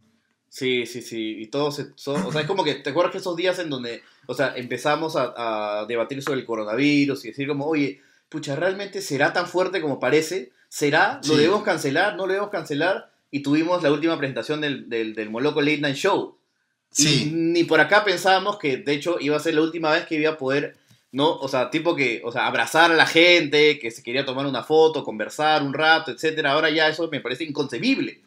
Sí, sí, sí, y todos, o sea, es como que, ¿te acuerdas que esos días en donde, o sea, empezamos a, debatir sobre el coronavirus y decir como, oye, pucha, ¿realmente será tan fuerte como parece? ¿Será? ¿Lo debemos cancelar? ¿No lo debemos cancelar? Y tuvimos la última presentación del, del, del Moloco Late Night Show, Sí. ni por acá pensábamos que, de hecho, iba a ser la última vez que iba a poder, ¿no? O sea, tipo que, o sea, abrazar a la gente, que se quería tomar una foto, conversar un rato, etcétera. Ahora ya eso me parece inconcebible,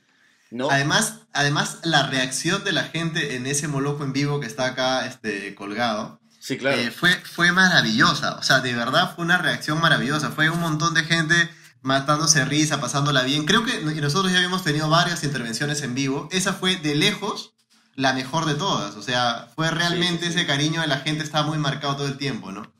¿no? Además, además la reacción de la gente en ese moloco en vivo que está acá este, colgado. Sí, claro. Eh, fue, fue maravillosa. O sea, de verdad fue una reacción maravillosa. Fue un montón de gente matándose risa, pasándola bien. Creo que nosotros ya habíamos tenido varias intervenciones en vivo. Esa fue de lejos la mejor de todas. O sea, fue realmente ese cariño de la gente, estaba muy marcado todo el tiempo, ¿no?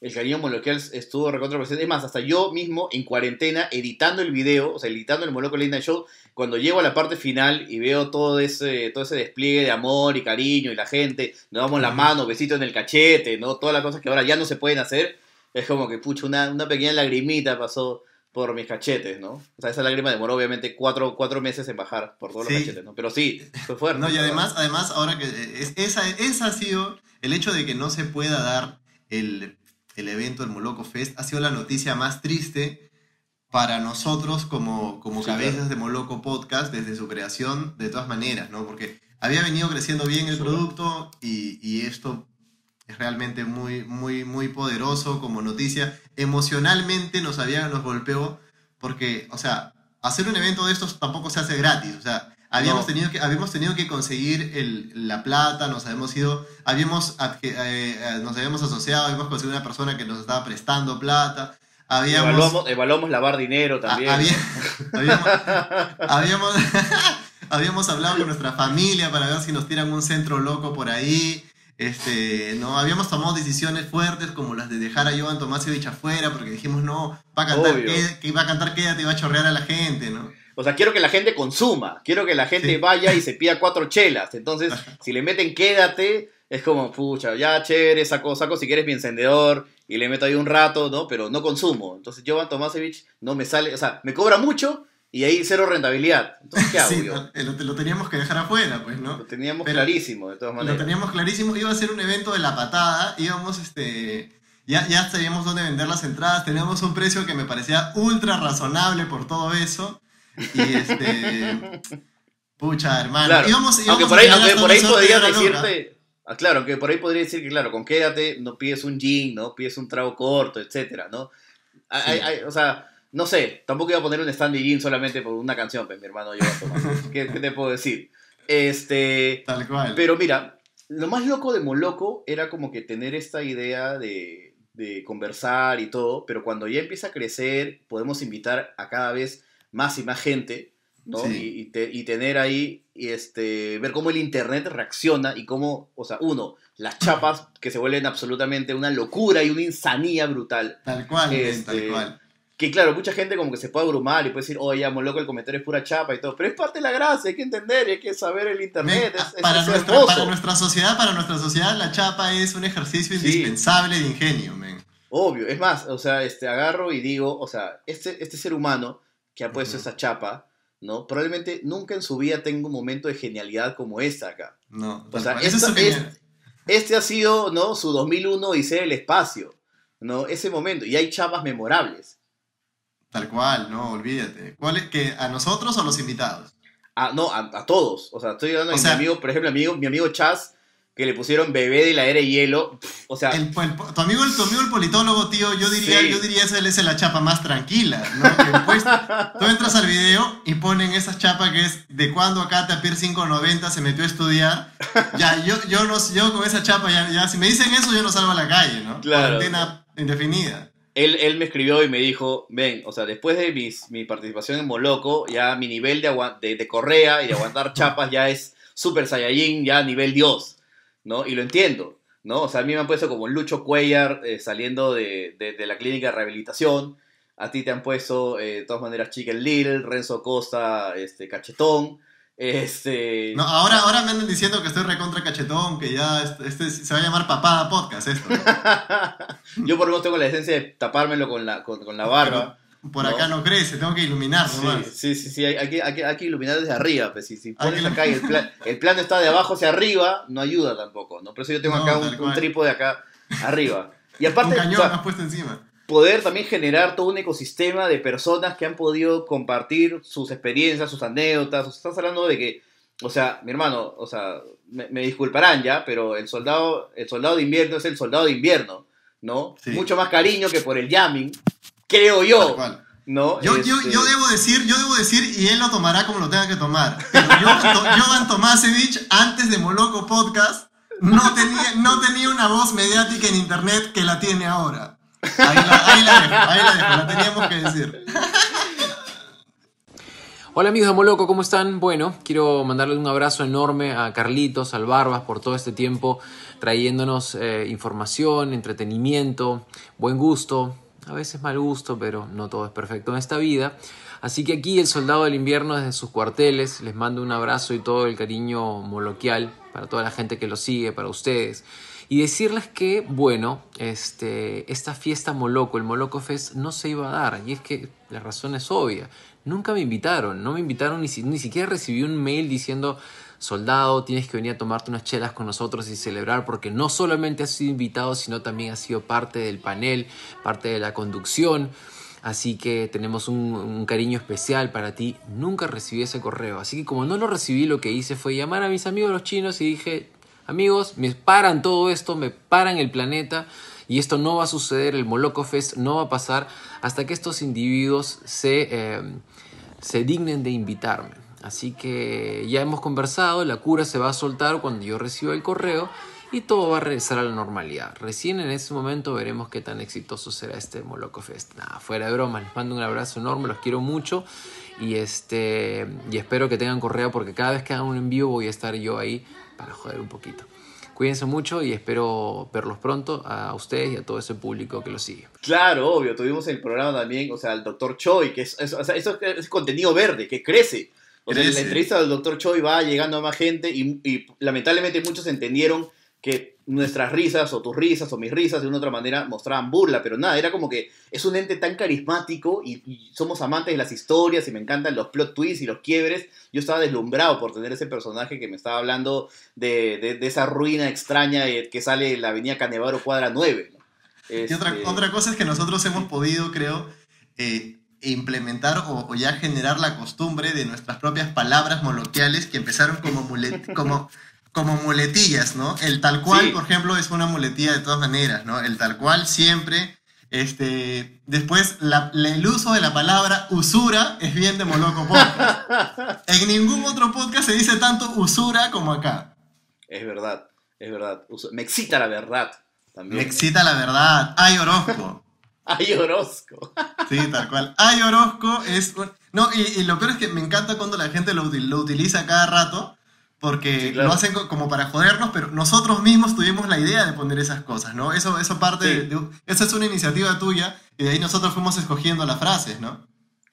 El cariño moloquial estuvo recontra presente. Es más, hasta yo mismo en cuarentena, editando el video, o sea, editando el Moloco Linda Show, cuando llego a la parte final y veo todo ese, todo ese despliegue de amor y cariño y la gente, nos damos la mano, besito en el cachete, ¿no? Todas las cosas que ahora ya no se pueden hacer, es como que, pucha, una, una pequeña lagrimita pasó por mis cachetes, ¿no? O sea, esa lágrima demoró obviamente cuatro, cuatro meses en bajar por todos los cachetes, ¿no? Pero sí, fue fuerte. No, y además, además ahora que esa, esa ha sido, el hecho de que no se pueda dar el, el evento, el Moloco Fest, ha sido la noticia más triste para nosotros como, como cabezas de Moloco Podcast desde su creación, de todas maneras, ¿no? Porque había venido creciendo bien el producto y, y esto es realmente muy, muy, muy poderoso como noticia. Emocionalmente nos había, nos golpeó porque, o sea, hacer un evento de estos tampoco se hace gratis, o sea, habíamos, tenido, que, habíamos tenido que conseguir el, la plata, nos habíamos ido, habíamos, eh, eh, nos habíamos asociado, habíamos conseguido una persona que nos estaba prestando plata. Habíamos, evaluamos, lavar dinero también. (laughs) habíamos, habíamos, (laughs) habíamos hablado con nuestra familia para ver si nos tiran un centro loco por ahí. Este, no habíamos tomado decisiones fuertes como las de dejar a Joan Tomasevich afuera porque dijimos no, va a cantar, que, va a cantar quédate va a chorrear a la gente, ¿no? O sea, quiero que la gente consuma, quiero que la gente vaya y se pida cuatro chelas. Entonces, si le meten quédate, es como, pucha, ya chévere, saco, saco si quieres mi encendedor y le meto ahí un rato, ¿no? Pero no consumo. Entonces, Jovan Tomasevich no me sale, o sea, me cobra mucho, y ahí cero rentabilidad. Entonces, ¿qué (laughs) hago sí, Lo, teníamos que dejar afuera, pues, ¿no? Lo teníamos clarísimo, de todas maneras. Lo teníamos clarísimo, iba a ser un evento de la patada, íbamos, este... Ya, ya sabíamos dónde vender las entradas, teníamos un precio que me parecía ultra razonable por todo eso. Y este... (laughs) Pucha, hermano. Claro. Íbamos, aunque por ahí, aunque por ahí podría decirte... Ah, claro, aunque por ahí podría decir que, claro, con quédate, no pides un gin, ¿no? Pides un trago corto, etcétera, ¿no? Hay, hay, o sea no sé, tampoco iba a poner un stand in solamente por una canción, pues, mi hermano, yo (laughs) ¿Qué, ¿Qué, te puedo decir? Este. Tal cual. Pero mira, lo más loco de Moloco era como que tener esta idea de, de conversar y todo, pero cuando ya empieza a crecer, podemos invitar a cada vez más y más gente, ¿no? Y, y, tener ahí, y este, ver cómo el Internet reacciona y cómo, o sea, uno, las chapas que se vuelven absolutamente una locura y una insanía brutal. Tal cual, este, tal cual. Que claro, mucha gente como que se puede abrumar y puede decir, oye, amo loco, el comentario es pura chapa y todo. Pero es parte de la gracia, hay que entender, hay que saber el internet. para, nuestra, para, nuestra, sociedad, para nuestra sociedad, la chapa es un ejercicio indispensable de ingenio, men. Obvio, es más, o sea, este, agarro y digo, o sea, este, este ser humano que ha puesto esa chapa, ¿no? Probablemente nunca en su vida tenga un momento de genialidad como esta acá. No, o sea, este, este, ha sido, ¿no? Su 2001 y ser el espacio, ¿no? Ese momento. Y hay chapas memorables. Tal cual, no, olvídate. ¿Cuál es, que ¿A nosotros o a los invitados? Ah, no, a, todos. O sea, estoy hablando de mi amigo, por ejemplo, amigo, mi amigo Chaz, que le pusieron bebé de la era de hielo. O sea. El, tu, amigo, el, tu amigo el politólogo, tío, yo diría, yo diría esa es la chapa más tranquila, ¿no? (laughs) tú entras al video y ponen esa chapa que es de cuando acá Tapir 590 se metió a estudiar. Ya, yo, yo, no, yo con esa chapa, ya, ya, si me dicen eso, yo no salgo a la calle, ¿no? Claro. Cuarentena indefinida. Él, él, me escribió y me dijo, ven, o sea, después de mis, mi participación en Moloco, ya mi nivel de, de, de correa y de aguantar (laughs) chapas ya es Super Saiyajin, ya nivel Dios. ¿no? Y lo entiendo, ¿no? O sea, a mí me han puesto como Lucho Cuellar eh, saliendo de, la clínica de rehabilitación. A ti te han puesto, eh, de todas maneras, Chicken Little, Renzo Costa, este, Cachetón. Este... No, ahora, ahora me andan diciendo que estoy recontra cachetón, que ya este, este se va a llamar papada podcast esto. (laughs) Yo por lo menos tengo la esencia de tapármelo con la, con la barba. Por acá no crece, tengo que iluminar nomás. Sí, sí, sí, hay, que, hay, que, iluminar desde arriba. Pues, si, si pones acá y el, plan, el plano está de abajo hacia arriba, no ayuda tampoco, ¿no? Por eso yo tengo acá un, un, trípode acá arriba. Y aparte, un cañón has puesto encima. Poder también generar todo un ecosistema de personas que han podido compartir sus experiencias, sus anécdotas. O sea, estás hablando de que, o sea, mi hermano, o sea, me, disculparán ya, pero el soldado, el soldado de invierno es el soldado de invierno, ¿no? Mucho más cariño que por el yamming creo yo. ¿no? Yo, yo, este yo, debo decir, yo debo decir, y él lo tomará como lo tenga que tomar. Pero yo, Jovan Tomasevich, antes de Moloco Podcast, no tenía, no tenía una voz mediática en internet que la tiene ahora. La, la teníamos que decir. Hola amigos de Moloco, ¿cómo están? Bueno, quiero mandarles un abrazo enorme a Carlitos, al Barbas, por todo este tiempo trayéndonos eh, información, entretenimiento, buen gusto, a veces mal gusto, pero no todo es perfecto en esta vida. Así que aquí el soldado del invierno desde sus cuarteles les mando un abrazo y todo el cariño moloquial para toda la gente que lo sigue, para ustedes. Y decirles que, bueno, este, esta fiesta Moloco, el Moloco Fest, no se iba a dar. Y es que la razón es obvia. Nunca me invitaron, no me invitaron, ni, ni siquiera recibí un mail diciendo soldado, tienes que venir a tomarte unas chelas con nosotros y celebrar porque no solamente has sido invitado, sino también has sido parte del panel, parte de la conducción. Así que tenemos un, cariño especial para ti. Nunca recibí ese correo. Así que como no lo recibí, lo que hice fue llamar a mis amigos los chinos y dije, amigos, me paran todo esto, me paran el planeta. Y esto no va a suceder, el Moloco Fest no va a pasar hasta que estos individuos se, eh, se dignen de invitarme. Así que ya hemos conversado, la cura se va a soltar cuando yo reciba el correo y todo va a regresar a la normalidad. Recién en ese momento veremos qué tan exitoso será este Moloco Fest. Nada, fuera de broma, les mando un abrazo enorme, los quiero mucho y, este, y espero que tengan correo porque cada vez que hagan un envío voy a estar yo ahí para joder un poquito. Cuídense mucho y espero verlos pronto a ustedes y a todo ese público que los sigue. Claro, obvio, tuvimos el programa también, o sea, el doctor Choi, que es, eso es contenido verde, que crece. O sea, en la entrevista del doctor Choi va llegando a más gente y, lamentablemente muchos entendieron que nuestras risas o tus risas o mis risas de una otra manera mostraban burla, pero nada, era como que es un ente tan carismático y, somos amantes de las historias y me encantan los plot twists y los quiebres. Yo estaba deslumbrado por tener ese personaje que me estaba hablando de, esa ruina extraña que sale en la avenida Canevaro cuadra 9. Y otra, este otra cosa es que nosotros hemos podido, creo, eh, implementar o, ya generar la costumbre de nuestras propias palabras moloquiales que empezaron como, como, como muletillas, ¿no? El tal cual, por ejemplo, es una muletilla de todas maneras, ¿no? El tal cual siempre Este, después, el uso de la palabra usura es bien de Moloco Podcast. (laughs) en ningún otro podcast se dice tanto usura como acá. Es verdad, es verdad. Me excita la verdad. También. Me excita la verdad. Ay Orozco. (laughs) Ay Orozco. sí, tal cual. Ay Orozco es... No, y, lo peor es que me encanta cuando la gente lo, lo utiliza cada rato porque lo hacen como para jodernos, pero nosotros mismos tuvimos la idea de poner esas cosas, ¿no? Eso, eso parte de, Esa es una iniciativa tuya y de ahí nosotros fuimos escogiendo las frases, ¿no?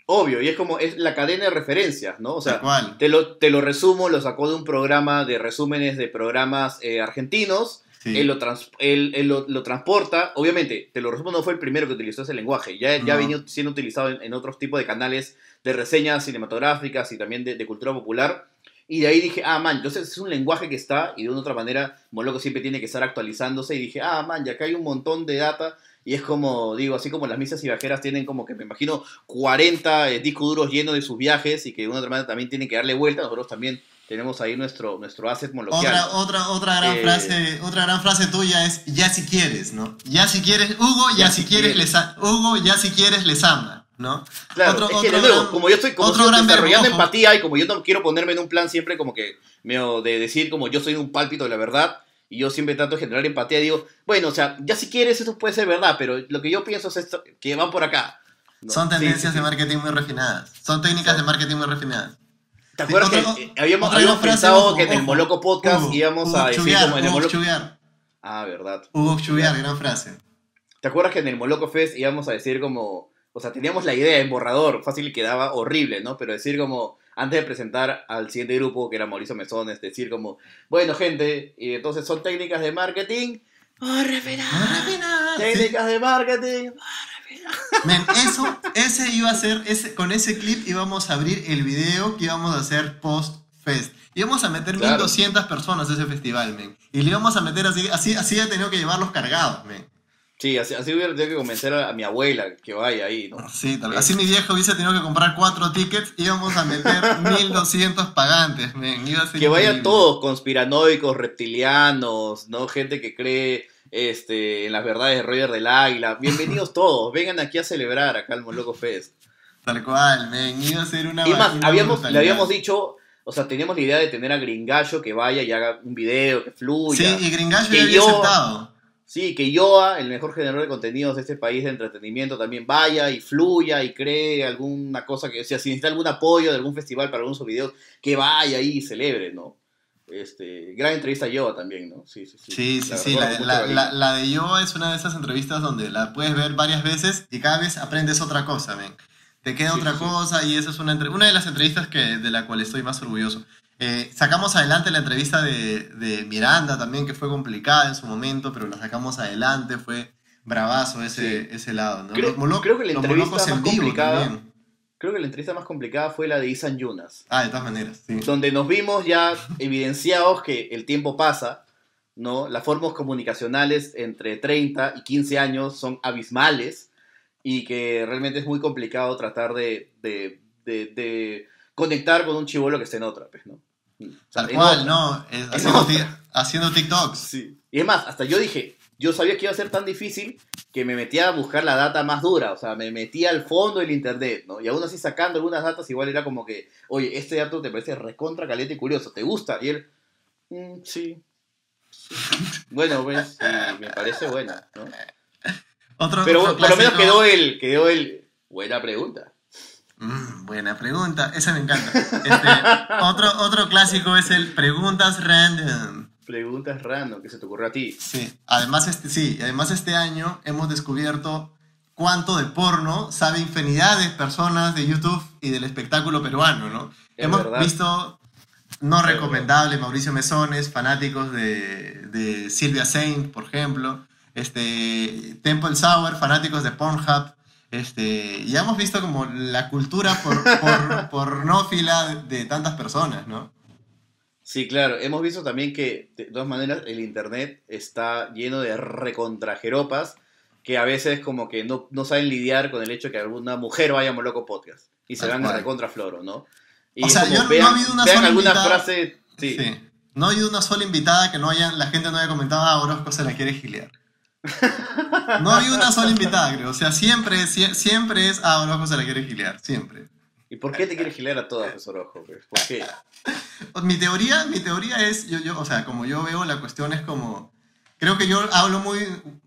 Obvio, y es como, es la cadena de referencias, ¿no? O sea, te lo, te lo resumo, lo sacó de un programa de resúmenes de programas eh, argentinos, él, lo, él, lo, transporta, obviamente, te lo resumo, no fue el primero que utilizó ese lenguaje, ya, ya ha venido siendo utilizado en, otros tipos de canales de reseñas cinematográficas y también de cultura popular, y de ahí dije, ah, man, entonces es un lenguaje que está y de una otra manera Moloco siempre tiene que estar actualizándose. Y dije, ah, man, ya acá hay un montón de data. Y es como, digo, así como las misas y viajeras tienen como que, me imagino, 40 eh, discos duros llenos de sus viajes y que de una otra manera también tienen que darle vuelta. Nosotros también tenemos ahí nuestro, nuestro asset moloquial. Otra, otra, otra, gran eh, frase, otra gran frase tuya es, ya si quieres, ¿no? Ya si quieres, Hugo, ya, si, quieres, les Hugo, ya si quieres, les ama. ¿No? Claro, es que, como yo estoy, como desarrollando empatía y como yo no quiero ponerme en un plan siempre como que, medio de decir como yo soy un pálpito de la verdad, y yo siempre trato de generar empatía, digo, bueno, o sea, ya si quieres eso puede ser verdad, pero lo que yo pienso es esto, que van por acá. Son tendencias de marketing muy refinadas, son técnicas de marketing muy refinadas. ¿Te acuerdas que habíamos, pensado que en el Moloco Podcast íbamos a decir como en el Moloco... Ah, verdad. Hugo Chubiar, gran frase. ¿Te acuerdas que en el Moloco Fest íbamos a decir como o sea, teníamos la idea en borrador, fácil quedaba horrible, ¿no? Pero decir como, antes de presentar al siguiente grupo, que era Mauricio Mesones, decir como, bueno, gente, y entonces son técnicas de marketing. ¡Oh, Técnicas de marketing. Men, eso, ese iba a ser, ese, con ese clip íbamos a abrir el video que íbamos a hacer post-fest. Íbamos a meter 1200 personas a ese festival, men. Y le íbamos a meter así, así, así ha tenido que llevarlos cargados, men. Sí, así, así hubiera tenido que convencer a, mi abuela que vaya ahí, ¿no? Sí, tal Así mi viejo hubiese tenido que comprar cuatro tickets, íbamos a meter (laughs) 1200 pagantes, men. que vayan todos, conspiranoicos, reptilianos, ¿no? Gente que cree este, en las verdades de Roger del Águila. Bienvenidos (laughs) todos, vengan aquí a celebrar acá al Moloco Fest. Tal cual, men. Iba a ser una. Y más, habíamos, le habíamos dicho. O sea, teníamos la idea de tener a Gringallo que vaya y haga un video, que fluya. Sí, y Gringallo ya había aceptado. Sí, que Yoa, el mejor generador de contenidos de este país de entretenimiento, también vaya y fluya y cree alguna cosa que, o sea, si necesita algún apoyo de algún festival para algunos videos, que vaya ahí y celebre, ¿no? Este, gran entrevista a Yoa también, ¿no? Sí, sí, sí. Sí, sí, sí. La, de Yoa es una de esas entrevistas donde la puedes ver varias veces y cada vez aprendes otra cosa, ven. Te queda otra cosa y esa es una, una de las entrevistas que, de la cual estoy más orgulloso. Eh, sacamos adelante la entrevista de, Miranda también, que fue complicada en su momento, pero la sacamos adelante, fue bravazo ese, ese lado. ¿no? Creo, que la entrevista más complicada. Creo que la entrevista más complicada fue la de Isan Yunas. Ah, de todas maneras, sí. Donde nos vimos ya evidenciados que el tiempo pasa, ¿no? Las formas comunicacionales entre 30 y 15 años son abismales y que realmente es muy complicado tratar de, de, de conectar con un chivolo que esté en otra, pues, ¿no? Tal cual, no, (laughs) haciendo, TikToks. Sí. Y es más, hasta yo dije, yo sabía que iba a ser tan difícil que me metía a buscar la data más dura, o sea, me metía al fondo del internet, ¿no? Y aún así sacando algunas datas, igual era como que, oye, este dato te parece recontra caliente y curioso, ¿te gusta? Y él, mm, sí. (laughs) bueno, pues, me parece buena, ¿no? Pero por lo menos quedó el, quedó el, buena pregunta. Mm, buena pregunta, esa me encanta. Este, (laughs) otro, otro clásico es el preguntas random. Preguntas random, que se te ocurrió a ti. Sí, además este, sí, además este año hemos descubierto cuánto de porno sabe infinidad de personas de YouTube y del espectáculo peruano, ¿no? hemos visto no recomendable Mauricio Mesones, fanáticos de, de Silvia Saint, por ejemplo, este, Temple Sour, fanáticos de Pornhub, este, ya hemos visto como la cultura por, por, (laughs) pornófila de, tantas personas, ¿no? Sí, claro. Hemos visto también que, de todas maneras, el Internet está lleno de recontrajeropas que a veces como que no, no saben lidiar con el hecho de que alguna mujer vaya a Moloco Podcast y se van a recontrafloro, ¿no? o sea, yo no ha habido una sola invitada, sí. No ha habido una sola invitada que no haya, la gente no haya comentado, ah, Orozco se la quiere gilear. No hay una sola invitada, creo. O sea, siempre, siempre es a Orojo se la quiere gilear, siempre. ¿Y por qué te quiere gilear a todas, Orojo? Pues? ¿Por qué? (laughs) mi teoría, mi teoría es, yo, yo, o sea, como yo veo, la cuestión es como, creo que yo hablo muy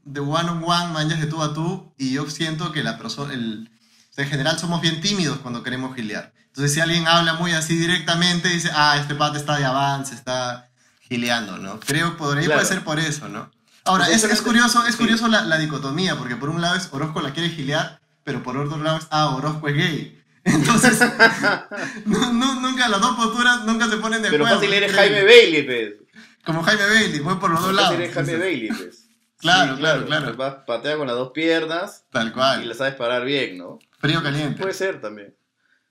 de one on one, manjas de tú a tú, y yo siento que la persona, el, en general somos bien tímidos cuando queremos gilear. Entonces, si alguien habla muy así directamente, dice, ah, este pata está de avance, está gileando, ¿no? Creo que por ahí puede ser por eso, ¿no? Ahora, es, es, curioso, es curioso la, la, dicotomía, porque por un lado es Orozco la quiere gilear, pero por otro lado es, ah, Orozco es gay. (laughs) Entonces, nunca las dos posturas nunca se ponen de acuerdo. Pero fácil eres Jaime Bailey, pues. Como Jaime Bailey, voy por los dos lados. eres Jaime Bailey, pues. (laughs) Claro, claro, claro. Patea con las dos piernas. Tal cual. Y la sabes parar bien, ¿no? Frío caliente. Puede ser también.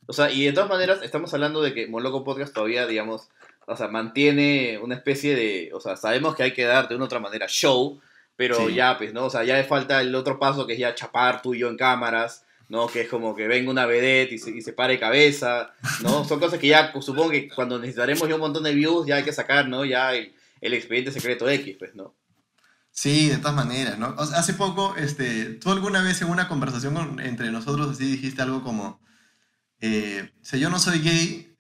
O sea, y de todas maneras, estamos hablando de que Moloco Podcast todavía, digamos, o sea, mantiene una especie de. O sea, sabemos que hay que dar de una u otra manera show, pero ya, pues, ¿no? O sea, ya falta el otro paso que es ya chapar tú y yo en cámaras, ¿no? Que es como que venga una vedette y se, y se pare cabeza, ¿no? Son cosas que ya supongo que cuando necesitaremos ya un montón de views ya hay que sacar, ¿no? Ya el, el expediente secreto X, pues, ¿no? Sí, de todas maneras, ¿no? hace poco, este, tú alguna vez en una conversación entre nosotros así dijiste algo como, eh, o yo no soy gay,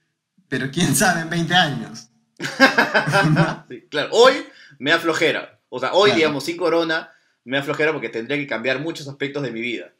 pero quién sabe en 20 años. (laughs) sí, claro, hoy me aflojera. O sea, hoy, digamos, sin corona, me aflojera porque tendría que cambiar muchos aspectos de mi vida.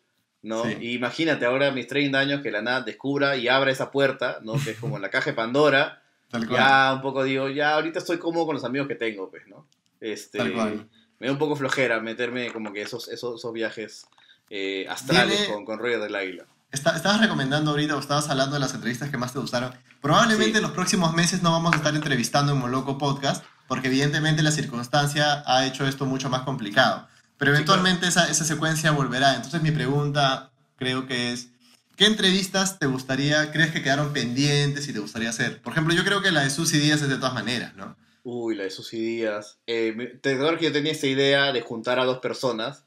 ¿no? imagínate ahora mis 30 años que la nada descubra y abra esa puerta, ¿no? Que es como la caja de Pandora. (laughs) ya un poco digo, ya ahorita estoy cómodo con los amigos que tengo, pues, ¿no? Este, Me da un poco flojera meterme como que esos, esos, esos viajes eh, astrales con, con Roger del Águila. estabas recomendando ahorita o estabas hablando de las entrevistas que más te gustaron. Probablemente en los próximos meses no vamos a estar entrevistando en Moloco Podcast, porque evidentemente la circunstancia ha hecho esto mucho más complicado. Pero eventualmente esa, esa secuencia volverá. Entonces mi pregunta creo que es, ¿qué entrevistas te gustaría, crees que quedaron pendientes y te gustaría hacer? Por ejemplo, yo creo que la de Susy Díaz es de todas maneras, ¿no? Uy, la de Susy Díaz. Eh, te que yo tenía esta idea de juntar a dos personas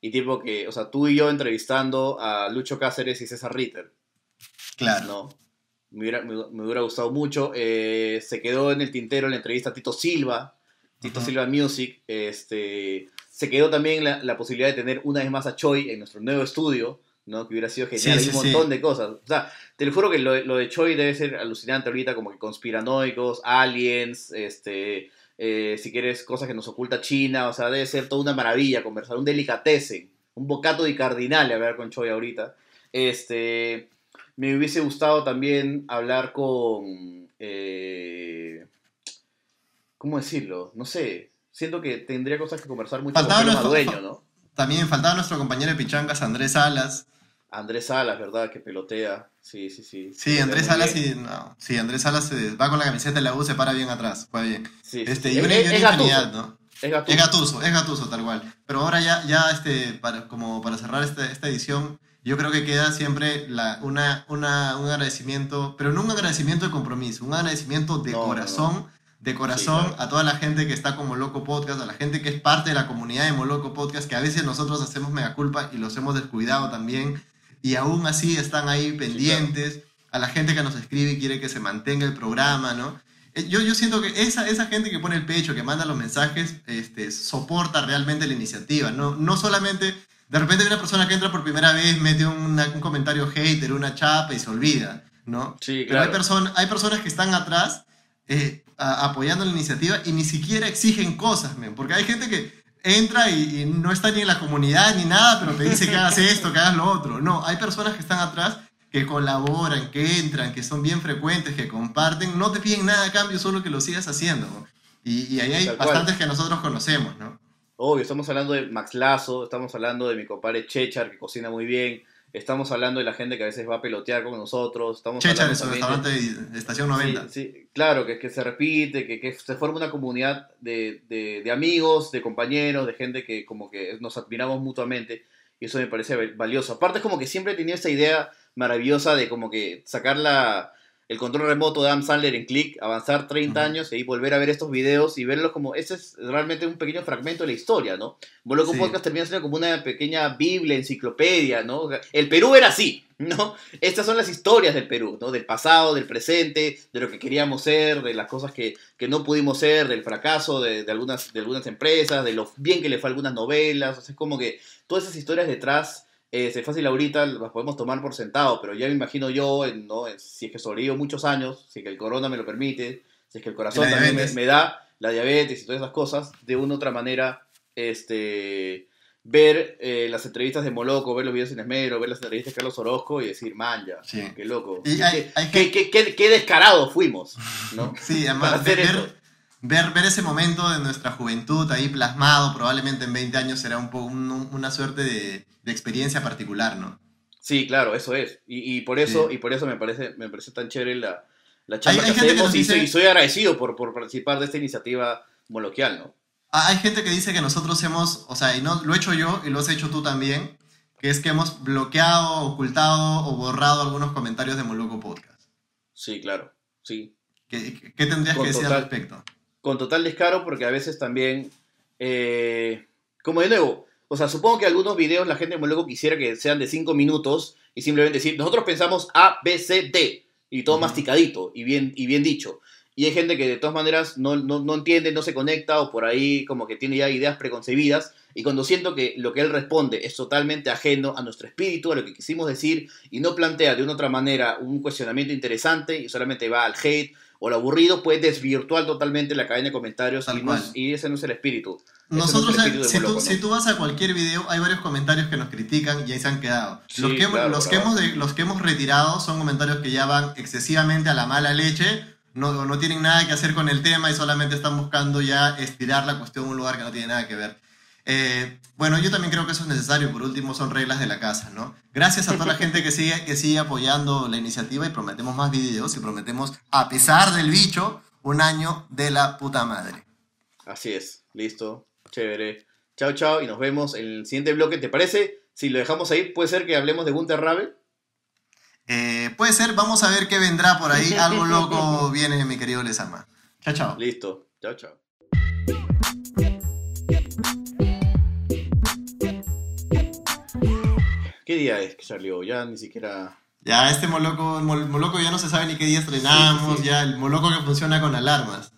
y tipo que, o sea, tú y yo entrevistando a Lucho Cáceres y César Ritter. Claro. ¿No? Me hubiera, me, hubiera gustado mucho. Eh, se quedó en el tintero la entrevista a Tito Silva, Tito Silva Music. Este, se quedó también la, la, posibilidad de tener una vez más a Choi en nuestro nuevo estudio, ¿no? Que hubiera sido genial. Hay un montón de cosas. O sea, te lo juro que lo, lo, de Choi debe ser alucinante ahorita, como que conspiranoicos, aliens, este, eh, si quieres, cosas que nos oculta China. O sea, debe ser toda una maravilla conversar, un delicatessen, un bocato de cardinal hablar con Choi ahorita. Este, me hubiese gustado también hablar con... Eh, ¿Cómo decirlo? No sé, siento que tendría cosas que conversar mucho faltaba con nuestro, dueño, ¿no? También faltaba nuestro compañero de pichangas, Andrés Salas. Andrés Salas, ¿verdad? Que pelotea. Sí, sí, sí. Sí, Andrés Salas, y, no, sí, Andrés Salas va con la camiseta de la U, se para bien atrás, va bien. Sí, este, y una, es, infinidad, ¿no? Es gatuso. es gatuso. Es gatuso, tal cual. Pero ahora ya, ya este, para, como para cerrar esta edición, yo creo que queda siempre la, una, una, un agradecimiento, pero no un agradecimiento de compromiso, un agradecimiento de corazón de corazón a toda la gente que está como Loco Podcast, a la gente que es parte de la comunidad de Moloco Podcast, que a veces nosotros hacemos mega culpa y los hemos descuidado también, y aún así están ahí pendientes, a la gente que nos escribe y quiere que se mantenga el programa, ¿no? Eh, yo, yo siento que esa, esa gente que pone el pecho, que manda los mensajes, este, soporta realmente la iniciativa, ¿no? No solamente, de repente hay una persona que entra por primera vez, mete un comentario hater, una chapa y se olvida, ¿no? Sí, claro. Pero hay, hay personas que están atrás eh, apoyando la iniciativa y ni siquiera exigen cosas, porque hay gente que entra y, no está ni en la comunidad ni nada, pero te dice que hagas esto, que hagas lo otro. No, hay personas que están atrás que colaboran, que entran, que son bien frecuentes, que comparten, no te piden nada a cambio, solo que lo sigas haciendo. Y, ahí hay bastantes que nosotros conocemos, ¿no? Obvio, estamos hablando de Max Lazo, estamos hablando de mi compadre Chechar, que cocina muy bien, Estamos hablando de la gente que a veces va a pelotear con nosotros. Estamos Checha, es restaurante de, Estación 90. Sí, claro, que, que, se repite, que, que, se forma una comunidad de, de, de, amigos, de compañeros, de gente que como que nos admiramos mutuamente. Y eso me parece valioso. Aparte es como que siempre he tenido esa idea maravillosa de como que sacar la, el control remoto de Adam Sandler en Click, avanzar 30 años y volver a ver estos videos y verlos como, ese es realmente un pequeño fragmento de la historia, ¿no? Moloco Podcast termina siendo como una pequeña biblia, enciclopedia, ¿no? El Perú era así, ¿no? Estas son las historias del Perú, ¿no? Del pasado, del presente, de lo que queríamos ser, de las cosas que, que no pudimos ser, del fracaso de, de, algunas, de algunas empresas, de lo bien que le fue a algunas novelas, o sea, es como que todas esas historias detrás es fácil ahorita, las podemos tomar por sentado, pero ya me imagino yo, ¿no? si es que sobrevivo muchos años, si es que el corona me lo permite, si es que el corazón también me, da, la diabetes y todas esas cosas, de una u otra manera, este, ver eh, las entrevistas de Moloco, ver los videos en Esmero, ver las entrevistas de Carlos Orozco y decir, man, ya, qué loco. qué, descarado fuimos, ¿no? (laughs) Sí, además, ver, ver, ver, ese momento de nuestra juventud ahí plasmado, probablemente en 20 años será un poco una suerte de, de, experiencia particular, ¿no? Sí, claro, eso es. Y, y por eso, y por eso me parece, me parece tan chévere la, la charla que hacemos y, soy, agradecido por, por participar de esta iniciativa moloquial, ¿no? Ah, hay gente que dice que nosotros hemos, o sea, y no, lo he hecho yo y lo has hecho tú también, que es que hemos bloqueado, ocultado o borrado algunos comentarios de Moloco Podcast. Sí, claro, sí. ¿Qué, qué tendrías que decir al respecto? Con total descaro porque a veces también, eh, como de nuevo, o sea, supongo que algunos videos la gente luego quisiera que sean de 5 minutos y simplemente decir, nosotros pensamos A, B, C, D, y todo masticadito y bien, y bien dicho. Y hay gente que de todas maneras no, no, no, entiende, no se conecta o por ahí como que tiene ya ideas preconcebidas. Y cuando siento que lo que él responde es totalmente ajeno a nuestro espíritu, a lo que quisimos decir, y no plantea de una otra manera un cuestionamiento interesante y solamente va al hate o lo aburrido puede desvirtuar totalmente la cadena de comentarios y, ese no es el espíritu. Nosotros, si, tú, vas a cualquier video, hay varios comentarios que nos critican y ahí se han quedado. los, que, los, Que hemos, los que hemos retirado son comentarios que ya van excesivamente a la mala leche, no, no tienen nada que hacer con el tema y solamente están buscando ya estirar la cuestión a un lugar que no tiene nada que ver. Eh, bueno, yo también creo que eso es necesario. Por último, son reglas de la casa, ¿no? Gracias a toda la gente que sigue, que sigue apoyando la iniciativa y prometemos más videos y prometemos, a pesar del bicho, un año de la puta madre. Así es, listo, chévere. Chao, chao, y nos vemos en el siguiente bloque. ¿Te parece? Si lo dejamos ahí, ¿puede ser que hablemos de Gunter Rabe? Eh, puede ser, vamos a ver qué vendrá por ahí. Algo loco (laughs) viene, mi querido Lesama. Chao, chao. Listo, chao, chao. ¿Qué día es que salió? Ya ni siquiera... Ya, este Moloco, Moloco ya no se sabe ni qué día estrenamos, ya el Moloco que funciona con alarmas.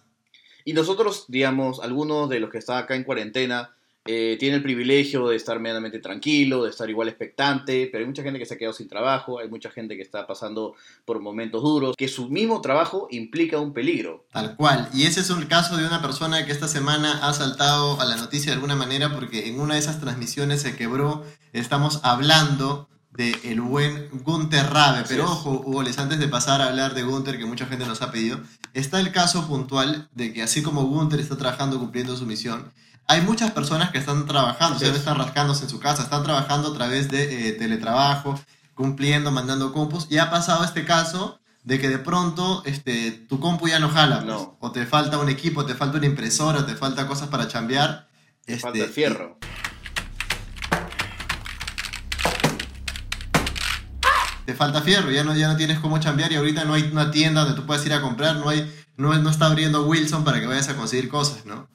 Y nosotros, digamos, algunos de los que están acá en cuarentena, eh, tiene el privilegio de estar medianamente tranquilo, de estar igual expectante, pero hay mucha gente que se ha quedado sin trabajo, hay mucha gente que está pasando por momentos duros, que su mismo trabajo implica un peligro. Tal cual, y ese es un caso de una persona que esta semana ha saltado a la noticia de alguna manera porque en una de esas transmisiones se quebró, estamos hablando de el buen Gunther Rabe. Pero ojo, Hugo, antes de pasar a hablar de Gunther, que mucha gente nos ha pedido, está el caso puntual de que así como Gunther está trabajando cumpliendo su misión, hay muchas personas que están trabajando, o sea, no están rascándose en su casa, están trabajando a través de eh, teletrabajo, cumpliendo, mandando compus, y ha pasado este caso de que de pronto este, tu compu ya no jala, pues. no. o te falta un equipo, te falta una impresora, te falta cosas para chambear. Te falta el este, fierro. te falta fierro, ya no, ya no tienes cómo chambear y ahorita no hay una tienda donde tú puedas ir a comprar, no, hay, no, no está abriendo Wilson para que vayas a conseguir cosas, ¿no?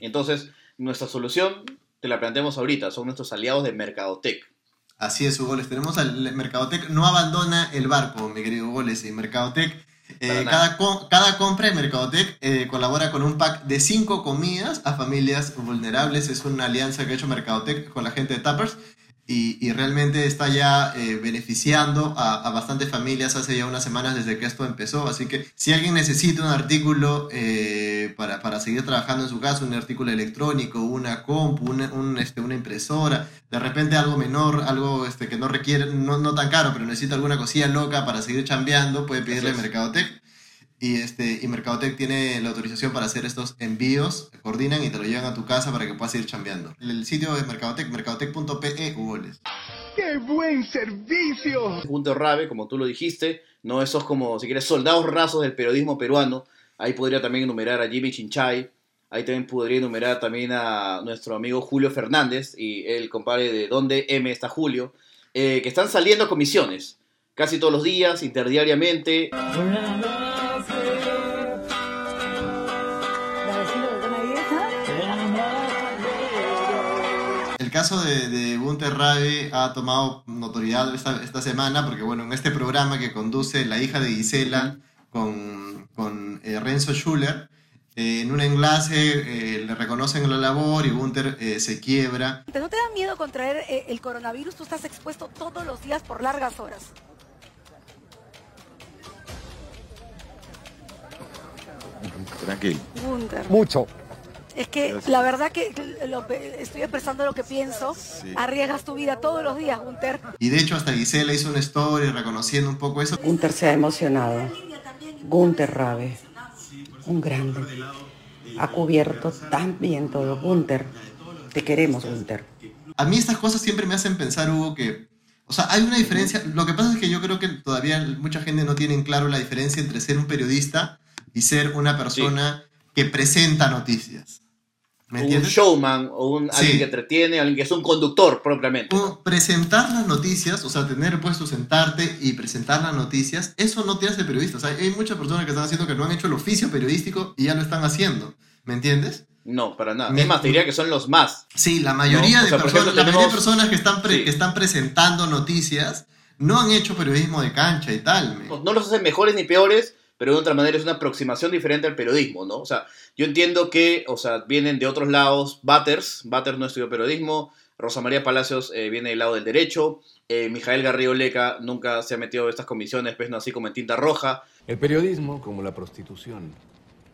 Entonces, nuestra solución te la planteamos ahorita, son nuestros aliados de Mercadotec. Así es, Hugo, les tenemos al Mercadotec, no abandona el barco, mi querido Hugo, y Mercadotec. Eh, cada, cada compra de Mercadotec eh, colabora con un pack de 5 comidas a familias vulnerables. Es una alianza que ha hecho Mercadotec con la gente de Tappers y, realmente está ya eh, beneficiando a, bastantes familias hace ya unas semanas desde que esto empezó. Así que si alguien necesita un artículo eh, para, para, seguir trabajando en su casa, un artículo electrónico, una compu, una, este, una impresora, de repente algo menor, algo este, que no requiere, no, no tan caro, pero necesita alguna cosilla loca para seguir chambeando, puede pedirle Mercadotec. Y, este, y Mercadotec tiene la autorización para hacer estos envíos, coordinan y te lo llevan a tu casa para que puedas ir chambeando. El sitio es Mercadotec, mercadotec.pe, Google. ¡Qué buen servicio! Punto Rabe, como tú lo dijiste, no esos como, si quieres, soldados rasos del periodismo peruano. Ahí podría también enumerar a Jimmy Chinchay. Ahí también podría enumerar también a nuestro amigo Julio Fernández y el compadre de Dónde M está Julio, eh, que están saliendo comisiones casi todos los días, interdiariamente. El caso de, de Gunther Rabe ha tomado notoriedad esta, semana porque, bueno, en este programa que conduce la hija de Gisela con, con eh, Renzo Schuller, eh, en un enlace eh, le reconocen la labor y Gunther eh, se quiebra. ¿No te da miedo contraer el coronavirus? Tú estás expuesto todos los días por largas horas. Tranquilo. Gunther. Mucho. Es que la verdad que estoy expresando lo que pienso. Arriesgas tu vida todos los días, Gunther. Y de hecho hasta Gisela hizo una story reconociendo un poco eso. Gunther se ha emocionado. Gunther Rabe un grande. Ha cubierto tan bien todo. Gunther, te queremos, Gunther. A mí estas cosas siempre me hacen pensar, Hugo, que, o sea, hay una diferencia. Lo que pasa es que yo creo que todavía mucha gente no tiene en claro la diferencia entre ser un periodista y ser una persona que presenta noticias un showman o un, alguien que entretiene, alguien que es un conductor propiamente. presentar las noticias, o sea, tener puesto sentarte y presentar las noticias, eso no te hace periodista. O sea, hay muchas personas que están haciendo que no han hecho el oficio periodístico y ya lo están haciendo. ¿Me entiendes? No, para nada. es más, te diría que son los más. Sí, la mayoría, de, personas, la mayoría de personas que están, que están presentando noticias no han hecho periodismo de cancha y tal. No los hacen mejores ni peores, pero de otra manera es una aproximación diferente al periodismo, ¿no? O sea, yo entiendo que, o sea, vienen de otros lados, Batters, Batters no estudió periodismo, Rosa María Palacios eh, viene del lado del derecho, eh, Mijael Garrido Leca nunca se ha metido en estas comisiones, pues no así como en tinta roja. El periodismo, como la prostitución,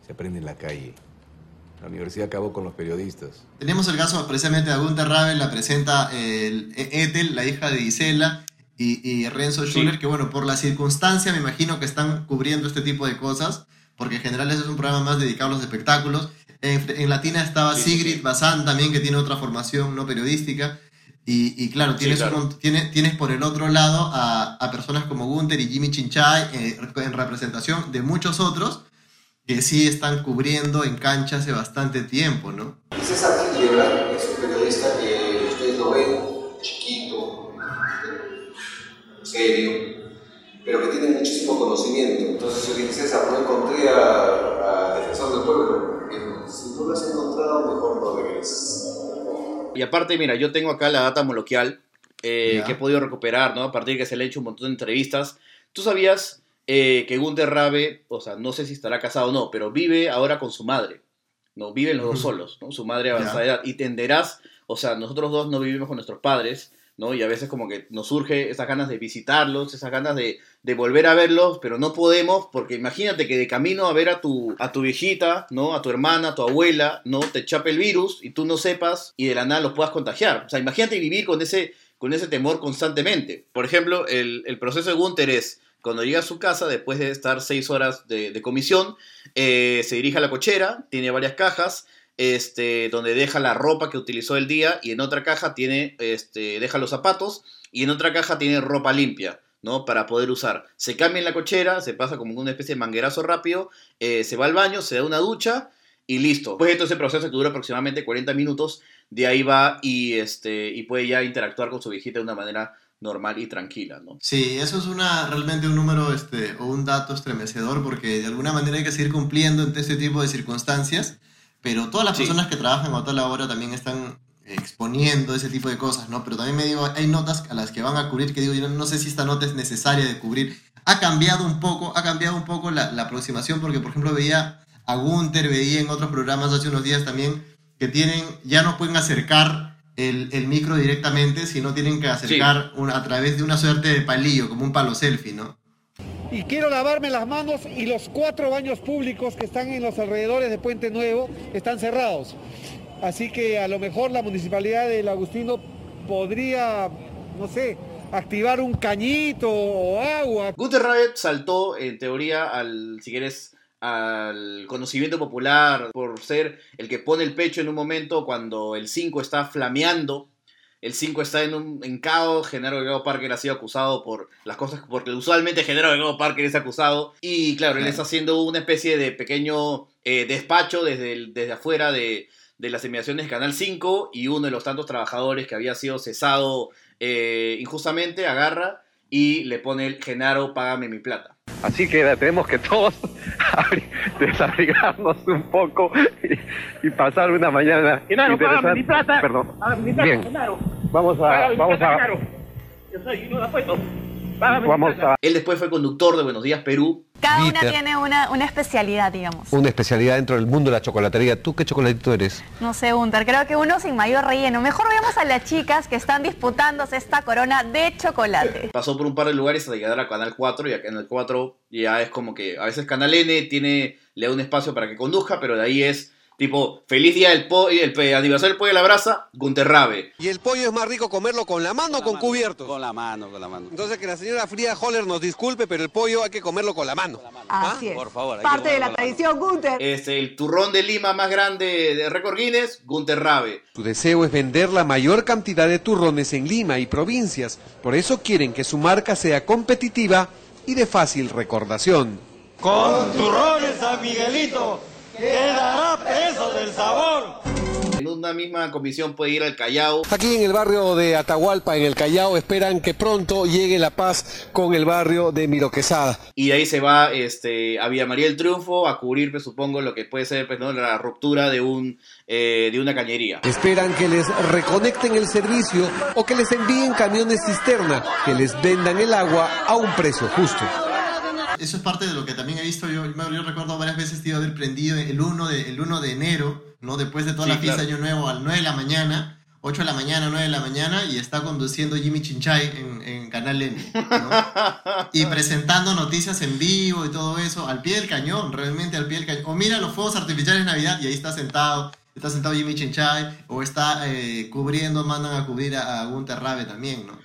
se aprende en la calle. La universidad acabó con los periodistas. Tenemos el caso precisamente de Gunther Ravel, la presenta el Ethel, la hija de Gisela, y, Renzo Schuller, que bueno, por la circunstancia me imagino que están cubriendo este tipo de cosas, porque en general ese es un programa más dedicado a los espectáculos. En, Latina estaba Sigrid Bazán también, que tiene otra formación no periodística. Y, claro, tienes, tienes, por el otro lado a, personas como Gunther y Jimmy Chinchay eh, en representación de muchos otros que sí están cubriendo en cancha hace bastante tiempo, ¿no? César es un periodista que ustedes lo ven, chiquito, serio, pero que tiene muchísimo conocimiento. Entonces yo dije, César, no encontré a, a Defensor del Pueblo. Si no lo has encontrado, mejor no regreses. Y aparte, mira, yo tengo acá la data moloquial eh, que he podido recuperar, ¿no? A partir de que se le ha hecho un montón de entrevistas. ¿Tú sabías eh, que Gunther Rabe, o sea, no sé si estará casado o no, pero vive ahora con su madre? ¿no? Viven los dos solos, ¿no? Su madre avanzada edad. Y tenderás, o sea, nosotros dos no vivimos con nuestros padres, ¿no? Y a veces como que nos surge esas ganas de visitarlos, esas ganas de, volver a verlos, pero no podemos porque imagínate que de camino a ver a tu, a tu viejita, ¿no? A tu hermana, a tu abuela, ¿no? Te chape el virus y tú no sepas y de la nada los puedas contagiar. O sea, imagínate vivir con ese, con ese temor constantemente. Por ejemplo, el, proceso de Gunther es cuando llega a su casa, después de estar seis horas de, comisión, eh, se dirige a la cochera, tiene varias cajas, este, donde deja la ropa que utilizó el día y en otra caja tiene, este, deja los zapatos y en otra caja tiene ropa limpia. ¿no? Para poder usar. Se cambia en la cochera, se pasa como una especie de manguerazo rápido, eh, se va al baño, se da una ducha y listo. Pues todo ese proceso que dura aproximadamente 40 minutos, de ahí va y, este, y puede ya interactuar con su viejita de una manera normal y tranquila, ¿no? Sí, eso es una, realmente un número este, o un dato estremecedor porque de alguna manera hay que seguir cumpliendo en este tipo de circunstancias pero todas las personas que trabajan a toda hora también están exponiendo ese tipo de cosas, ¿no? Pero también me digo, hay notas a las que van a cubrir que digo, yo no sé si esta nota es necesaria de cubrir. Ha cambiado un poco, ha cambiado un poco la, aproximación porque, por ejemplo, veía a Gunther, veía en otros programas hace unos días también que tienen, ya no pueden acercar el, el micro directamente, sino tienen que acercar a través de una suerte de palillo, como un palo selfie, ¿no? Y quiero lavarme las manos y los cuatro baños públicos que están en los alrededores de Puente Nuevo están cerrados. Así que a lo mejor la municipalidad del Agustino podría, no sé, activar un cañito o agua. Guter saltó en teoría al, si quieres, al conocimiento popular por ser el que pone el pecho en un momento cuando el 5 está flameando el 5 está en un en caos. Genaro Delgado Parker ha sido acusado por las cosas. Porque usualmente Genaro Delgado Parker es acusado. Y claro, él está haciendo una especie de pequeño eh, despacho desde, desde afuera de, las inmediaciones de Canal 5. Y uno de los tantos trabajadores que había sido cesado eh, injustamente agarra y le pone el Genaro, págame mi plata. Así que tenemos que todos (laughs) desabrigarnos un poco y, pasar una mañana Genaro, págame mi plata. Perdón. mi plata, Bien. Vamos a... vamos a... Yo soy Vamos a... Él después fue conductor de Buenos Días Perú. Cada una tiene una, una, especialidad, digamos. Una especialidad dentro del mundo de la chocolatería. ¿Tú qué chocolatito eres? No sé, Gunter. Creo que uno sin mayor relleno. Mejor veamos a las chicas que están disputándose esta corona de chocolate. Pasó por un par de lugares hasta llegar a Canal 4 y acá en el 4 ya es como que a veces Canal N tiene, le da un espacio para que conduzca, pero de ahí es Tipo, feliz día del pollo, el aniversario del pollo de la brasa, Gunter Rabe. ¿Y el pollo es más rico comerlo con la mano o con cubiertos? Con la mano, con la mano. Entonces que la señora Frida Holler nos disculpe, pero el pollo hay que comerlo con la mano. Así es. Por favor. Parte de la tradición, Gunter. Es el turrón de Lima más grande de récord Guinness, Gunter Rabe. Su deseo es vender la mayor cantidad de turrones en Lima y provincias. Por eso quieren que su marca sea competitiva y de fácil recordación. Con turrones San Miguelito quedará peso del sabor. En una misma comisión puede ir al Callao. Aquí en el barrio de Atahualpa, en el Callao, esperan que pronto llegue la paz con el barrio de Miroquesada. Y de ahí se va este, a Villa María del Triunfo a cubrir, pues, supongo, lo que puede ser pues, la ruptura de, un, eh, de una cañería. Esperan que les reconecten el servicio o que les envíen camiones cisterna que les vendan el agua a un precio justo eso es parte de lo que también he visto. Yo, yo recuerdo varias veces tío haber prendido el 1 de, el 1 de enero, ¿no? Después de toda la fiesta de Año Nuevo, al 9 de la mañana. 8 de la mañana, 9 de la mañana, y está conduciendo Jimmy Chinchay en, en Canal N. (laughs) y presentando noticias en vivo y todo eso, al pie del cañón, realmente al pie del cañón. O mira los fuegos artificiales de Navidad y ahí está sentado, está sentado Jimmy Chinchay, o está eh, cubriendo, mandan a cubrir a, a Gunter Rabe también, ¿no?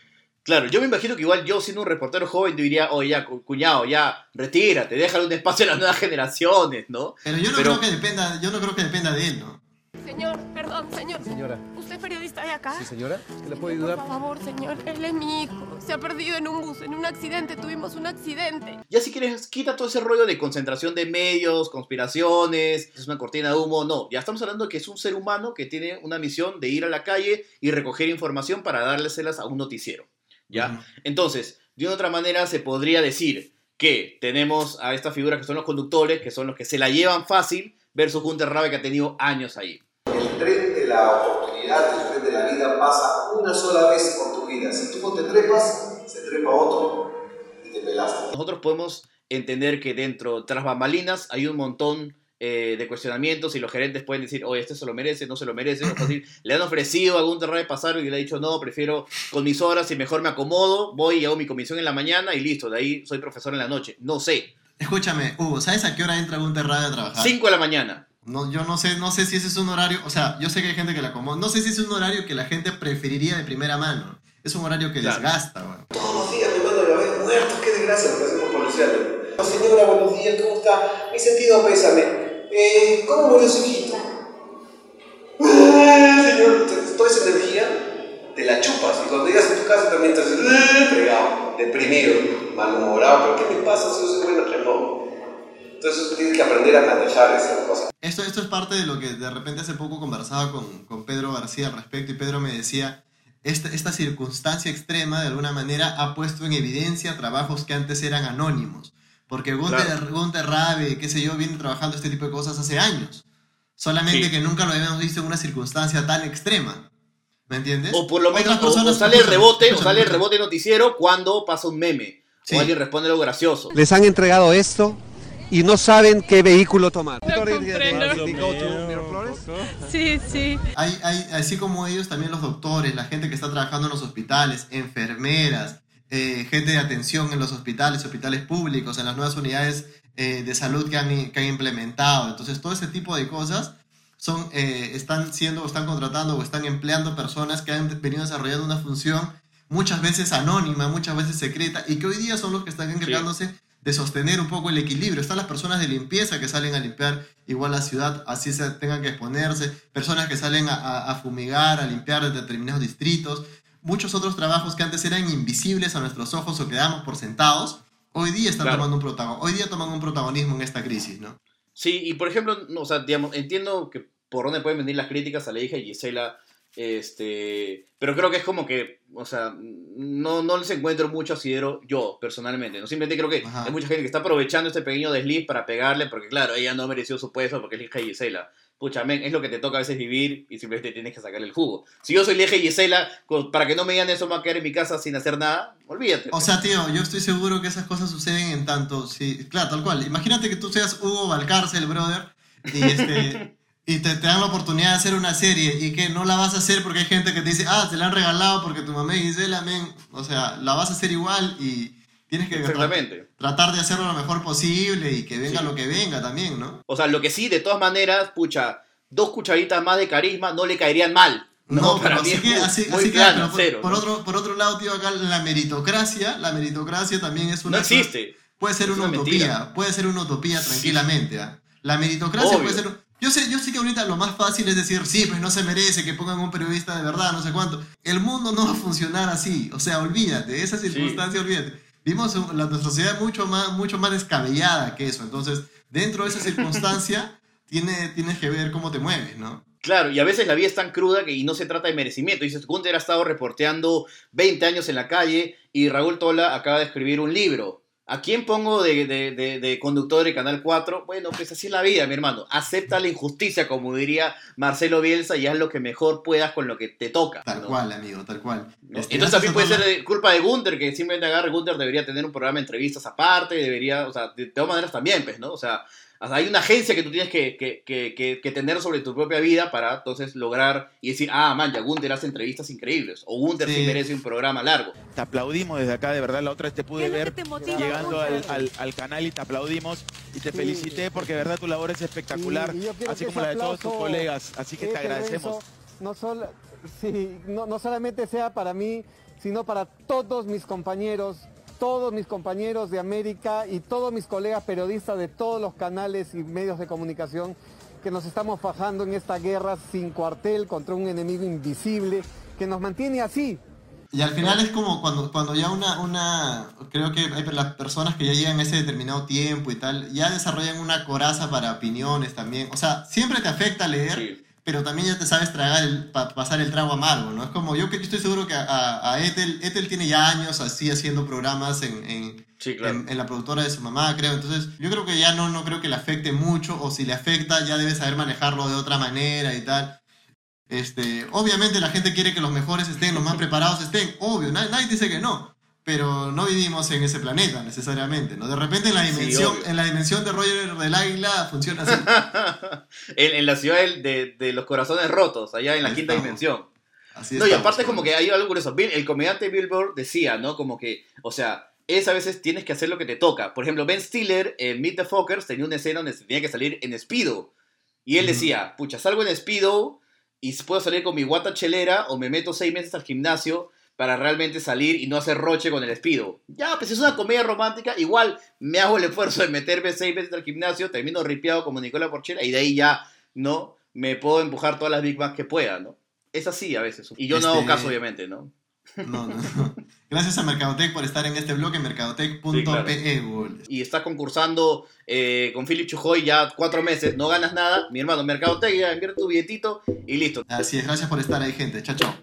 Claro, yo me imagino que igual yo siendo un reportero joven diría, oye, ya, cuñado, ya, retírate, déjale un espacio a las nuevas generaciones, ¿no? Pero yo no creo que dependa, yo no creo que dependa de él, ¿no? Señor, perdón, señor. Señora. ¿Usted es periodista de acá? Sí, señora. ¿Qué le puedo ayudar? Por favor, señor. Él es mi hijo. Se ha perdido en un bus, en un accidente. Tuvimos un accidente. Ya si quieres, quita todo ese rollo de concentración de medios, conspiraciones, es una cortina de humo. No, ya estamos hablando de que es un ser humano que tiene una misión de ir a la calle y recoger información para dárselas a un noticiero. ¿Ya? Entonces, de una otra manera se podría decir que tenemos a estas figuras que son los conductores, que son los que se la llevan fácil, versus Gunter Rabe que ha tenido años ahí. El tren de la oportunidad, el tren de la vida pasa una sola vez por tu vida. Si tú no te trepas, se trepa otro y te pelaste. Nosotros podemos entender que dentro, tras bambalinas, hay un montón eh, de cuestionamientos y los gerentes pueden decir, oye, este se lo merece, no se lo merece. (clears throat) le han ofrecido a Gunter de pasar y le ha dicho, no, prefiero con mis horas y mejor me acomodo, voy y hago mi comisión en la mañana y listo, de ahí soy profesor en la noche. No sé. Escúchame, Hugo, ¿sabes a qué hora entra Gunter Rabe a trabajar? 5 de la mañana. No, yo no sé, no sé si ese es un horario, o sea, yo sé que hay gente que la acomoda, no sé si es un horario que la gente preferiría de primera mano. Es un horario que desgasta, güey. Todos los días me mandan a ver muertos, qué desgracia lo que hacemos policiales. Señora, buenos días, ¿cómo está? Mi sentido pésame. Eh, ¿Cómo murió su hijito? señor, toda esa energía te la chupas y cuando llegas a tu casa también estás pegado, deprimido, malhumorado. ¿Pero qué me pasa si yo soy bueno no? Entonces tienes que aprender a manejar esas cosas. Esto, esto es parte de lo que de repente hace poco conversaba con, con Pedro García al respecto y Pedro me decía, esta, esta circunstancia extrema de alguna manera ha puesto en evidencia trabajos que antes eran anónimos. Porque Gunter, Rabe, qué sé yo, viene trabajando este tipo de cosas hace años. Solamente que nunca lo habíamos visto en una circunstancia tan extrema. ¿Me entiendes? O por lo menos o, sale el rebote, o sale el rebote noticiero cuando pasa un meme. O alguien responde algo gracioso. Les han entregado esto y no saben qué vehículo tomar. Sí, sí. Hay, hay, así como ellos, también los doctores, la gente que está trabajando en los hospitales, enfermeras, eh, gente de atención en los hospitales, hospitales públicos, en las nuevas unidades eh, de salud que han, que han, implementado. Entonces, todo ese tipo de cosas son, eh, están siendo o están contratando o están empleando personas que han venido desarrollando una función muchas veces anónima, muchas veces secreta, y que hoy día son los que están encargándose de sostener un poco el equilibrio. Están las personas de limpieza que salen a limpiar igual la ciudad, así se tengan que exponerse, personas que salen a, a fumigar, a limpiar determinados distritos, muchos otros trabajos que antes eran invisibles a nuestros ojos o quedamos por sentados, hoy día están tomando un protagonismo, hoy día toman un protagonismo en esta crisis, ¿no? Sí, y por ejemplo, no, o sea, digamos, entiendo que por dónde pueden venir las críticas a la hija de Gisela, este, pero creo que es como que, o sea, no, no les encuentro mucho asidero yo, personalmente. ¿no? Simplemente creo que hay mucha gente que está aprovechando este pequeño desliz para pegarle, porque claro, ella no mereció su puesto porque es hija de Gisela. Pucha, men, es lo que te toca a veces vivir y simplemente tienes que sacarle el jugo. Si yo soy Leje y Gisela, para que no me digan eso, me voy a quedar en mi casa sin hacer nada, olvídate. O sea, tío, yo estoy seguro que esas cosas suceden en tanto. Sí, claro, tal cual. Imagínate que tú seas Hugo Valcárcel, brother, y este. (laughs) y te, te, dan la oportunidad de hacer una serie y que no la vas a hacer porque hay gente que te dice, ah, te la han regalado porque tu mamá es Gisela, men. O sea, la vas a hacer igual y tienes que tratar de hacerlo lo mejor posible y que venga lo que venga también, ¿no? O sea, lo que sí, de todas maneras, pucha, dos cucharitas más de carisma no le caerían mal. No, (laughs) para mí así que, claro, por, otro, por otro lado, tío, acá la meritocracia, la meritocracia también es una... No existe. Puede ser una, utopía, puede ser una utopía tranquilamente. ¿ah? La meritocracia puede ser... Yo sé, yo sé que ahorita lo más fácil es decir, sí, pues no se merece que pongan un periodista de verdad, no sé cuánto. El mundo no va a funcionar así. O sea, olvídate, esa circunstancia, olvídate. Vimos la, nuestra sociedad mucho más, mucho más descabellada que eso. Entonces, dentro de esa circunstancia, (laughs) tiene, tienes que ver cómo te mueves, ¿no? Claro, y a veces la vida es tan cruda que y no se trata de merecimiento. Dices, Gunther ha estado reporteando 20 años en la calle y Raúl Tola acaba de escribir un libro. ¿A quién pongo de, de, de, conductor de Canal 4? Bueno, pues así es la vida, mi hermano. Acepta la injusticia, como diría Marcelo Bielsa, y haz lo que mejor puedas con lo que te toca. Tal cual, amigo, tal cual. Este, Entonces también puede ser culpa de Gunther, que simplemente agarre Gunther debería tener un programa de entrevistas aparte, debería, o sea, de todas maneras también, pues, ¿no? O sea, hay una agencia que tú tienes que, que, tener sobre tu propia vida para entonces lograr y decir, ah, man, ya Gunther hace entrevistas increíbles, o Gunther sí. merece un programa largo. Te aplaudimos desde acá, de verdad, la otra vez te pude ver llegando al, canal y te aplaudimos y te felicité porque de verdad tu labor es espectacular, así como la de todos tus colegas, así que te agradecemos. no, solo, no, no solamente sea para mí, sino para todos mis compañeros todos mis compañeros de América y todos mis colegas periodistas de todos los canales y medios de comunicación que nos estamos fajando en esta guerra sin cuartel contra un enemigo invisible que nos mantiene así. Y al final es como cuando, cuando ya una, una, creo que hay las personas que ya llegan a ese determinado tiempo y tal, ya desarrollan una coraza para opiniones también. O sea, siempre te afecta leer, pero también ya te sabes tragar el, pasar el trago amargo, ¿no? Es como yo que estoy seguro que a, a Ethel, Ethel tiene ya años así haciendo programas en, en, en, la productora de su mamá, creo. Entonces, yo creo que ya no, no creo que le afecte mucho, o si le afecta, ya debe saber manejarlo de otra manera y tal. Este, obviamente la gente quiere que los mejores estén, los más preparados estén, obvio, nadie, nadie dice que no pero no vivimos en ese planeta necesariamente, ¿no? De repente en la dimensión, en la dimensión de Roger del Águila funciona así. (laughs) en, la ciudad de, de, los corazones rotos, allá en la quinta dimensión. Así no, y aparte es como que hay algo curioso. el comediante Billboard decía, ¿no? Como que, o sea, es a veces tienes que hacer lo que te toca. Por ejemplo, Ben Stiller en Meet the Fockers tenía una escena donde tenía que salir en Speedo. Y él decía, pucha, salgo en Speedo y puedo salir con mi guata chelera o me meto seis meses al gimnasio para realmente salir y no hacer roche con el despido. Ya, pues es una comedia romántica, igual me hago el esfuerzo de meterme seis veces al gimnasio, termino ripiado como Nicola Porchela y de ahí ya, ¿no? Me puedo empujar todas las Big Macs que pueda, ¿no? Es así a veces. Y yo no hago este, caso, obviamente, ¿no? No, no, Gracias a Mercadotec por estar en este blog en mercadotec.pe. Y estás concursando eh, con Philip Chujoy ya cuatro meses, no ganas nada. Mi hermano, Mercadotec, ya invierte tu billetito y listo. Así es, gracias por estar ahí, gente. Chao, chao.